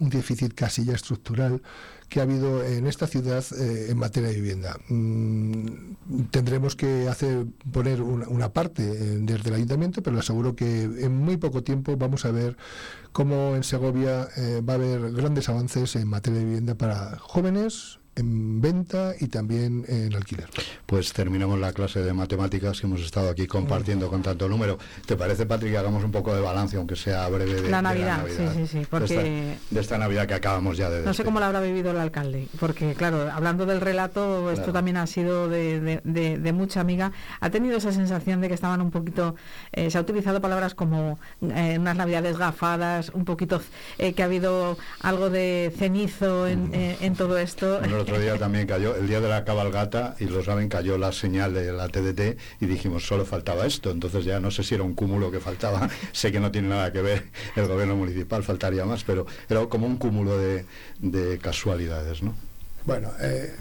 un déficit casi ya estructural que ha habido en esta ciudad eh, en materia de vivienda. Mm, tendremos que hacer poner una, parte eh, desde el ayuntamiento, pero le aseguro que en muy poco tiempo vamos a ver cómo en Segovia eh, va a haber grandes avances en materia de vivienda para jóvenes, en venta y también en alquiler. Pues terminamos la clase de matemáticas que hemos estado aquí compartiendo con tanto número. ¿Te parece, Patrick, que hagamos un poco de balance, aunque sea breve, de la Navidad? sí, sí, sí. Porque de esta, Navidad que acabamos ya de... No sé cómo lo habrá vivido el alcalde, porque claro, hablando del relato, esto también ha sido de, mucha amiga. Ha tenido esa sensación de que estaban un poquito... Eh, se ha utilizado palabras como eh, unas Navidades gafadas, un poquito... Eh, que ha habido algo de cenizo en, todo esto. otro día también cayó, el día de la cabalgata, y lo saben, cayó la señal de la TDT y dijimos, solo faltaba esto. Entonces ya no sé si era un cúmulo que faltaba, sé que no tiene nada que ver el gobierno municipal, faltaría más, pero era como un cúmulo de, de casualidades, ¿no? Bueno, eh,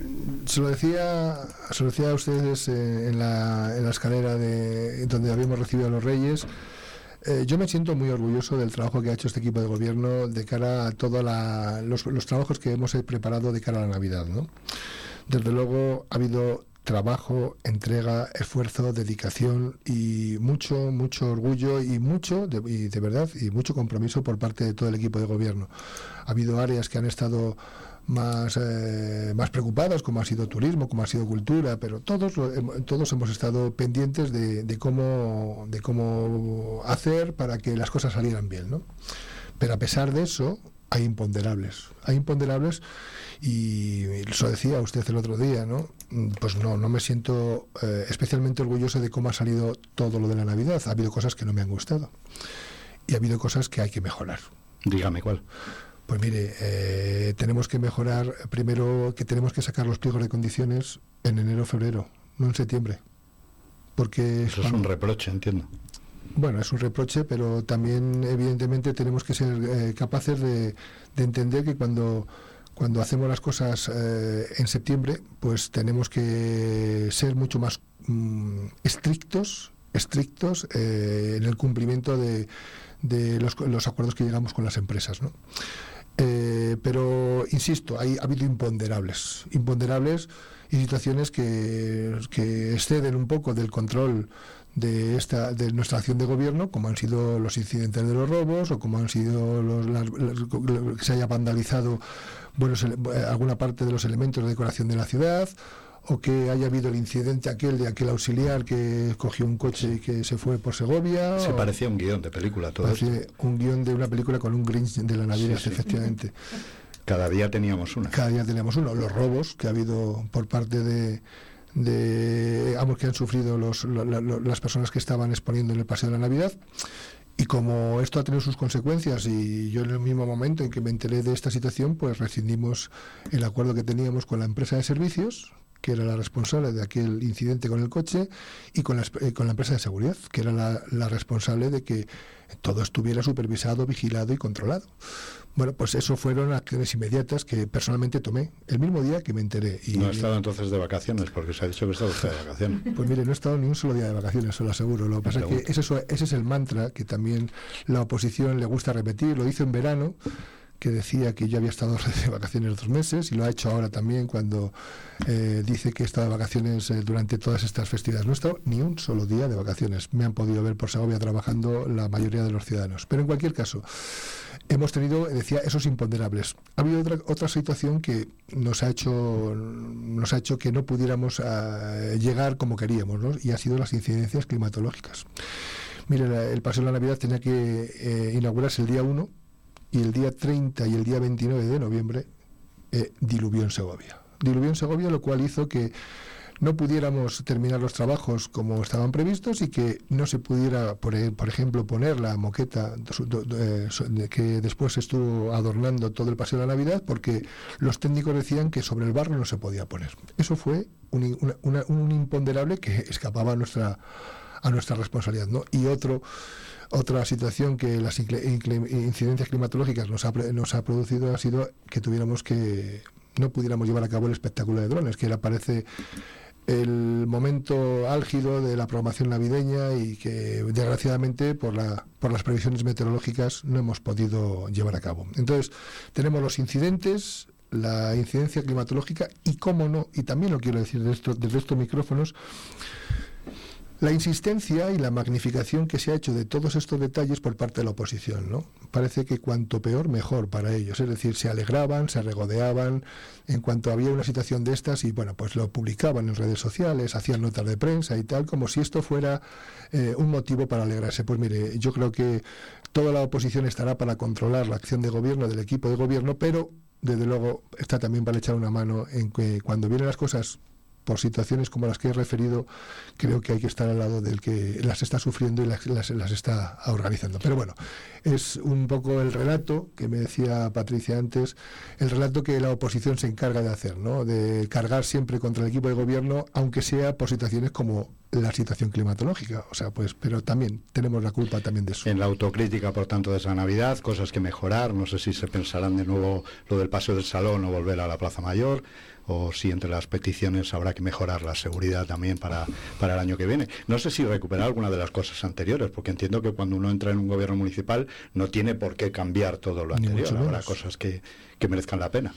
se, lo decía, se lo decía a ustedes eh, en, la, en la escalera de donde habíamos recibido a los Reyes. Eh, yo me siento muy orgulloso del trabajo que ha hecho este equipo de gobierno de cara a todos los, los, trabajos que hemos preparado de cara a la Navidad. ¿no? Desde luego ha habido trabajo, entrega, esfuerzo, dedicación y mucho, mucho orgullo y mucho, de, y de verdad, y mucho compromiso por parte de todo el equipo de gobierno. Ha habido áreas que han estado más, eh, más preocupadas, como ha sido turismo, como ha sido cultura, pero todos, todos hemos estado pendientes de, de, cómo, de cómo hacer para que las cosas salieran bien. ¿no? Pero a pesar de eso, hay imponderables. Hay imponderables y eso decía usted el otro día, ¿no? Pues no, no me siento eh, especialmente orgulloso de cómo ha salido todo lo de la Navidad. Ha habido cosas que no me han gustado y ha habido cosas que hay que mejorar. Dígame cuál. Pues mire, eh, tenemos que mejorar, primero que tenemos que sacar los pliegos de condiciones en enero o febrero, no en septiembre. Porque Eso es un reproche, entiendo. Bueno, es un reproche, pero también evidentemente tenemos que ser eh, capaces de, entender que cuando, cuando hacemos las cosas eh, en septiembre, pues tenemos que ser mucho más mm, estrictos, estrictos en el cumplimiento de, de los, los, acuerdos que llegamos con las empresas. ¿no? Eh, pero, insisto, hay, ha habido imponderables, imponderables y situaciones que, que exceden un poco del control de esta de nuestra acción de gobierno, como han sido los incidentes de los robos o como han sido los, que se haya vandalizado bueno, alguna parte de los elementos de decoración de la ciudad o que haya habido el incidente aquel de aquel auxiliar que cogió un coche y que se fue por Segovia. Se parecía un guion de película todo Un guion de una película con un Grinch de la Navidad, efectivamente. Cada día teníamos una. Cada día teníamos uno. Los robos que ha habido por parte de, de ambos que han sufrido las personas que estaban exponiendo en el Paseo de la Navidad. Y como esto ha tenido sus consecuencias y yo en el mismo momento en que me enteré de esta situación, pues rescindimos el acuerdo que teníamos con la empresa de servicios, que era la responsable de aquel incidente con el coche, y con la, eh, con la empresa de seguridad, que era la, responsable de que todo estuviera supervisado, vigilado y controlado. Bueno, pues eso fueron acciones inmediatas que personalmente tomé el mismo día que me enteré. Y, no ha estado entonces de vacaciones, porque se ha dicho que estado usted de vacaciones. Pues mire, no he estado ni un solo día de vacaciones, se lo aseguro. Lo que pasa es que ese, ese es el mantra que también la oposición le gusta repetir, lo hizo en verano que decía que yo había estado de vacaciones dos meses y lo ha hecho ahora también cuando eh, dice que he estado de vacaciones eh, durante todas estas festividades. No he estado ni un solo día de vacaciones. Me han podido ver por Segovia trabajando la mayoría de los ciudadanos. Pero en cualquier caso, hemos tenido, decía, esos imponderables. Ha habido otra, otra situación que nos ha hecho, nos ha hecho que no pudiéramos eh, llegar como queríamos, y ha sido las incidencias climatológicas. Mire, el Paseo de la Navidad tenía que inaugurarse el día 1 y el día 30 y el día 29 de noviembre eh, diluvió en Segovia. Diluvió en Segovia, lo cual hizo que no pudiéramos terminar los trabajos como estaban previstos y que no se pudiera, por, e, por ejemplo, poner la moqueta eh, que después estuvo adornando todo el paseo de la Navidad porque los técnicos decían que sobre el barro no se podía poner. Eso fue un, un imponderable que escapaba a nuestra, a nuestra responsabilidad. ¿no? Y otro otra situación que las incidencias climatológicas nos ha, nos ha producido ha sido que tuviéramos que no pudiéramos llevar a cabo el espectáculo de drones, que era parece el momento álgido de la programación navideña y que desgraciadamente por, la, por las previsiones meteorológicas no hemos podido llevar a cabo. Entonces, tenemos los incidentes, la incidencia climatológica y, cómo no, y también lo quiero decir desde, desde estos micrófonos, la insistencia y la magnificación que se ha hecho de todos estos detalles por parte de la oposición, ¿no? Parece que cuanto peor, mejor para ellos. Es decir, se alegraban, se regodeaban en cuanto había una situación de estas y, bueno, pues lo publicaban en redes sociales, hacían notas de prensa y tal, como si esto fuera eh, un motivo para alegrarse. Pues mire, yo creo que toda la oposición estará para controlar la acción de gobierno del equipo de gobierno, pero desde luego está también para echar una mano en que cuando vienen las cosas por situaciones como las que he referido, creo que hay que estar al lado del que las está sufriendo y las, las, está organizando. Pero bueno, es un poco el relato que me decía Patricia antes, el relato que la oposición se encarga de hacer, ¿no? de cargar siempre contra el equipo de gobierno, aunque sea por situaciones como la situación climatológica. O sea, pues, pero también tenemos la culpa también de eso. En la autocrítica, por tanto, de esa Navidad, cosas que mejorar. No sé si se pensarán de nuevo lo del paseo del salón o volver a la Plaza Mayor o si entre las peticiones habrá que mejorar la seguridad también para, para el año que viene. No sé si recuperar alguna de las cosas anteriores, porque entiendo que cuando uno entra en un gobierno municipal no tiene por qué cambiar todo lo anterior, habrá cosas que, que merezcan la pena.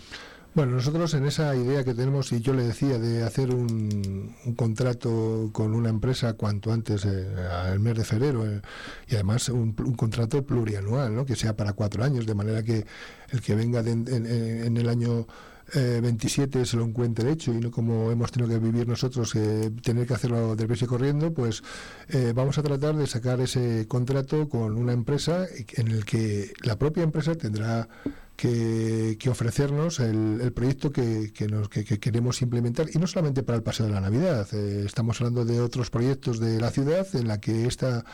Bueno, nosotros en esa idea que tenemos, y yo le decía, de hacer un, contrato con una empresa cuanto antes, eh, al mes de febrero, eh, y además un, contrato plurianual, ¿no? que sea para cuatro años, de manera que el que venga en el año 27 eh, se lo encuentre hecho y no como hemos tenido que vivir nosotros, eh, tener que hacerlo del y corriendo, pues eh, vamos a tratar de sacar ese contrato con una empresa en el que la propia empresa tendrá que, ofrecernos el, proyecto que, nos, que, queremos implementar y no solamente para el paseo de la Navidad, estamos hablando de otros proyectos de la ciudad en la que esta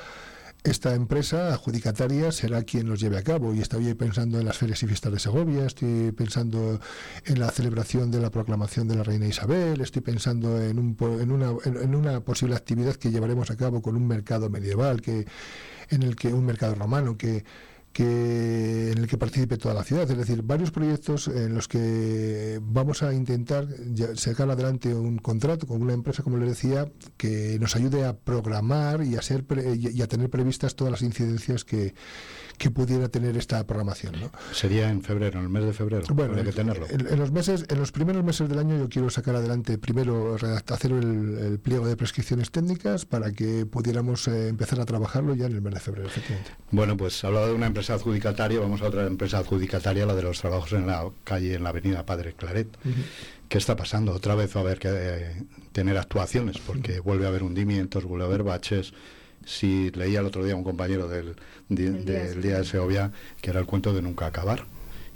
esta empresa adjudicataria será quien los lleve a cabo. Y estoy pensando en las ferias y fiestas de Segovia, estoy pensando en la celebración de la proclamación de la reina Isabel, estoy pensando en, un, en, una, en una posible actividad que llevaremos a cabo con un mercado medieval, que en el que un mercado romano que que en el que participe toda la ciudad, es decir, varios proyectos en los que vamos a intentar sacar adelante un contrato con una empresa, como les decía, que nos ayude a programar y a ser y a tener previstas todas las incidencias que, que pudiera tener esta programación. ¿no? Sería en febrero, en el mes de febrero. Bueno, que tenerlo. En, los meses, en los primeros meses del año yo quiero sacar adelante primero hacer el, pliego de prescripciones técnicas para que pudiéramos eh, empezar a trabajarlo ya en el mes de febrero, efectivamente. Bueno, pues hablado de una empresa adjudicataria, vamos a otra empresa adjudicataria, la de los trabajos en la calle, en la avenida Padre Claret. ¿Qué está pasando? Otra vez va a haber que eh, tener actuaciones, porque vuelve a haber hundimientos, vuelve a haber baches si leía el otro día un compañero del, del día de Segovia que era el cuento de nunca acabar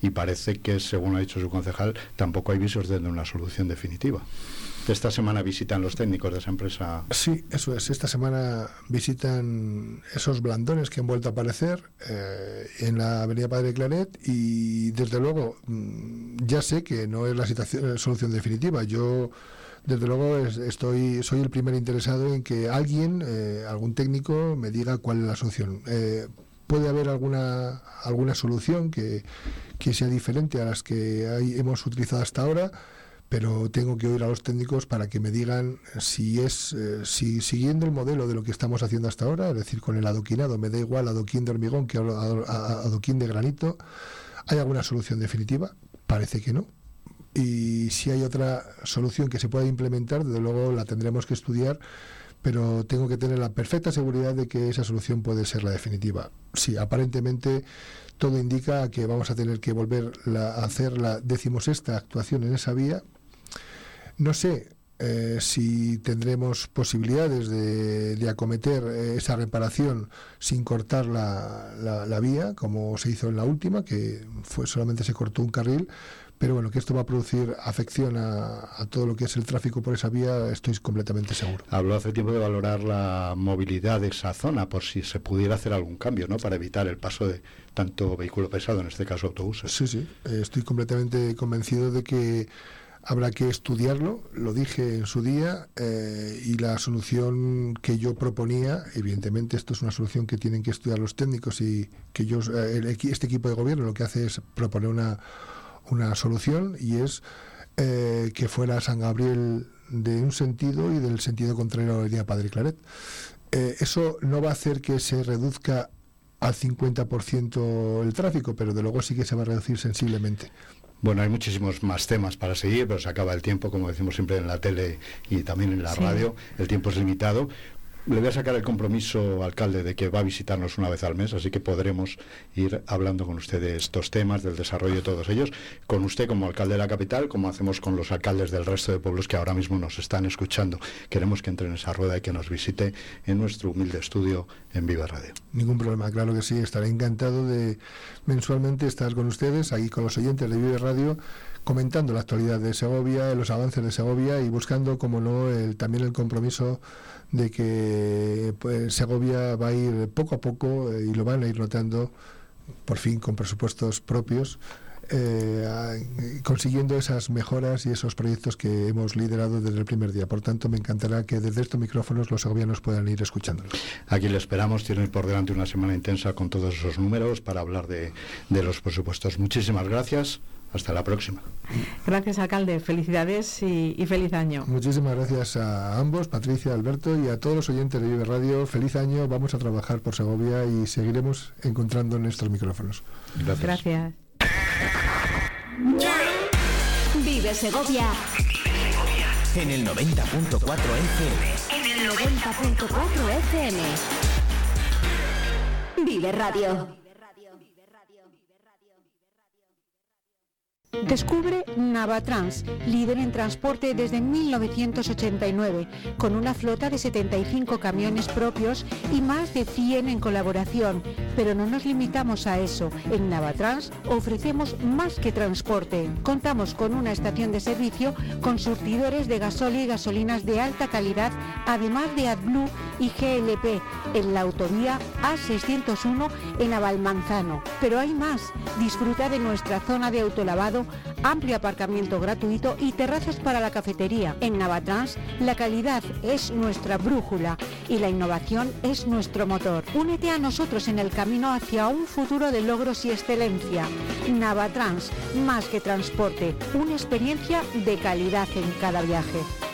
y parece que según ha dicho su concejal tampoco hay visos de una solución definitiva. Esta semana visitan los técnicos de esa empresa. Sí, eso es. Esta semana visitan esos blandones que han vuelto a aparecer eh, en la Avenida Padre Claret y desde luego mm, ya sé que no es la situación, solución definitiva. Yo desde luego estoy, soy el primer interesado en que alguien, eh, algún técnico, me diga cuál es la solución. Eh, puede haber alguna alguna solución que, sea diferente a las que hemos utilizado hasta ahora pero tengo que oír a los técnicos para que me digan si es eh, si siguiendo el modelo de lo que estamos haciendo hasta ahora, es decir, con el adoquinado, me da igual adoquín de hormigón que adoquín de granito, ¿hay alguna solución definitiva? Parece que no y si hay otra solución que se pueda implementar, desde luego la tendremos que estudiar, pero tengo que tener la perfecta seguridad de que esa solución puede ser la definitiva. Sí, aparentemente todo indica que vamos a tener que volver a hacer la decimosexta actuación en esa vía. No sé eh, si tendremos posibilidades de, acometer eh, esa reparación sin cortar la, la, vía, como se hizo en la última, que fue solamente se cortó un carril pero bueno, que esto va a producir afección a, todo lo que es el tráfico por esa vía, estoy completamente seguro. Habló hace tiempo de valorar la movilidad de esa zona, por si se pudiera hacer algún cambio, ¿no? Para evitar el paso de tanto vehículo pesado, en este caso autobuses. Sí, sí, estoy completamente convencido de que habrá que estudiarlo, lo dije en su día, eh, y la solución que yo proponía, evidentemente esto es una solución que tienen que estudiar los técnicos y que yo, eh, este equipo de gobierno lo que hace es proponer una una solución y es eh, que fuera San Gabriel de un sentido y del sentido contrario a la Padre Claret. Eh, eso no va a hacer que se reduzca al 50% el tráfico, pero de luego sí que se va a reducir sensiblemente. Bueno, hay muchísimos más temas para seguir, pero se acaba el tiempo, como decimos siempre en la tele y también en la radio. El tiempo es limitado. Le voy a sacar el compromiso, alcalde, de que va a visitarnos una vez al mes, así que podremos ir hablando con usted de estos temas, del desarrollo de todos ellos, con usted como alcalde de la capital, como hacemos con los alcaldes del resto de pueblos que ahora mismo nos están escuchando. Queremos que entre en esa rueda y que nos visite en nuestro humilde estudio en Viva Radio. Ningún problema, claro que sí, estaré encantado de mensualmente estar con ustedes, ahí con los oyentes de Viva Radio comentando la actualidad de Segovia, los avances de Segovia y buscando, como no, el, también el compromiso de que pues, Segovia va a ir poco a poco eh, y lo van a ir notando, por fin con presupuestos propios, eh, consiguiendo esas mejoras y esos proyectos que hemos liderado desde el primer día. Por tanto, me encantará que desde estos micrófonos los segovianos puedan ir escuchándolos. Aquí le esperamos, tienen por delante una semana intensa con todos esos números para hablar de, de los presupuestos. Muchísimas gracias. Hasta la próxima. Gracias, alcalde. Felicidades y, feliz año. Muchísimas gracias a ambos, Patricia, Alberto, y a todos los oyentes de Vive Radio. Feliz año. Vamos a trabajar por Segovia y seguiremos encontrando nuestros micrófonos. Gracias. Vive Segovia. En el 90.4 FM. En el 90.4 FM. Vive Radio. Descubre Navatrans, líder en transporte desde 1989, con una flota de 75 camiones propios y más de 100 en colaboración. Pero no nos limitamos a eso. En Navatrans ofrecemos más que transporte. Contamos con una estación de servicio con surtidores de gasóleo y gasolinas de alta calidad, además de AdBlue y GLP, en la autovía A601 en Avalmanzano. Pero hay más. Disfruta de nuestra zona de autolavado amplio aparcamiento gratuito y terrazas para la cafetería. En Navatrans, la calidad es nuestra brújula y la innovación es nuestro motor. Únete a nosotros en el camino hacia un futuro de logros y excelencia. Navatrans, más que transporte, una experiencia de calidad en cada viaje.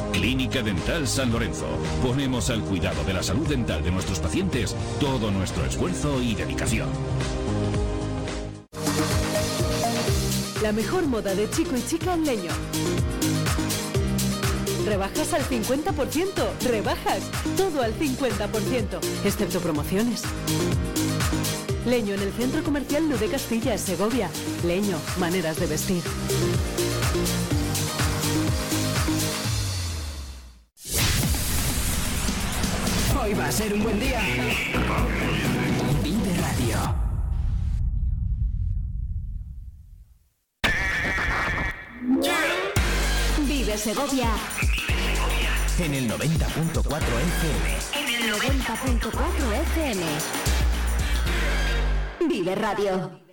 Clínica Dental San Lorenzo. Ponemos al cuidado de la salud dental de nuestros pacientes todo nuestro esfuerzo y dedicación. La mejor moda de chico y chica en leño. Rebajas al 50%. Rebajas. Todo al 50%. Excepto promociones. Leño en el Centro Comercial Lude Castilla, Segovia. Leño, maneras de vestir. Hoy va a ser un buen día. Vive Radio. Vive Segovia. En el 90.4 FM. En el 90.4 FM. Vive Radio.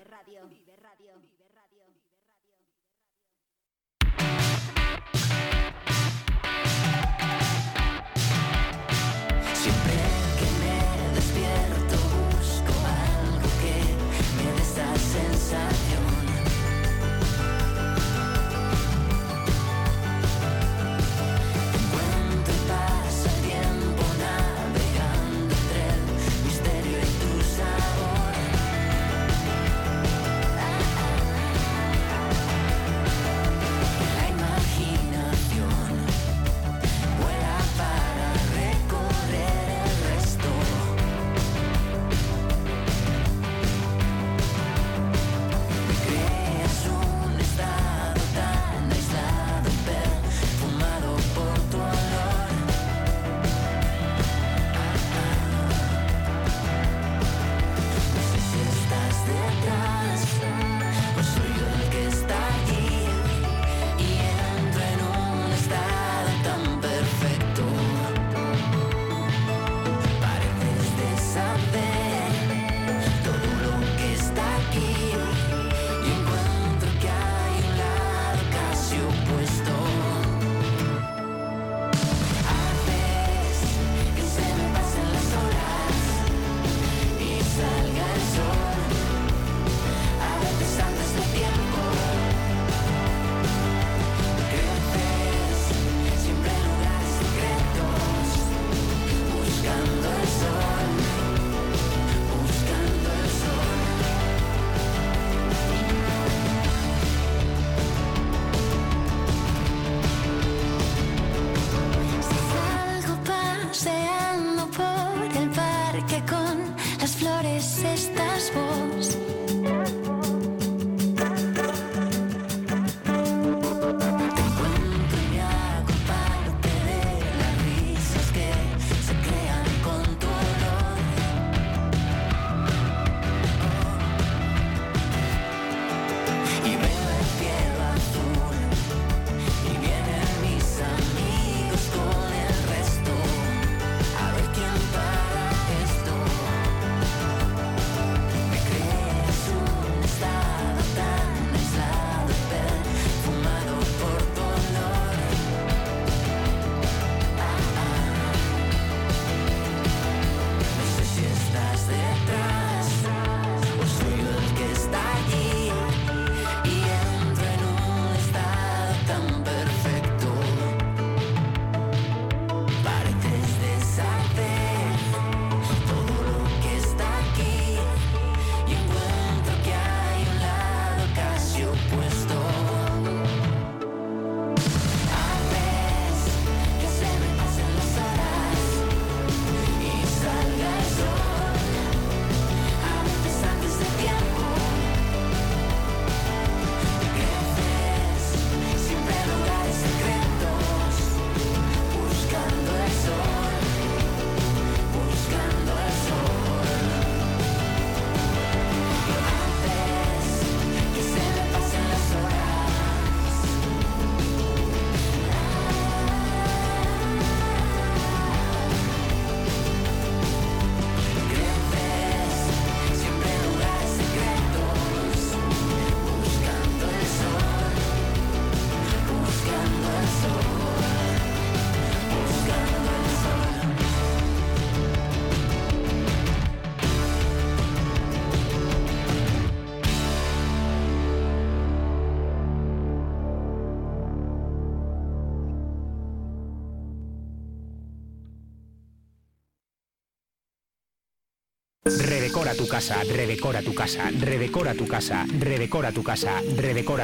Redecora tu casa, redecora tu casa, redecora tu casa, redecora tu casa, redecora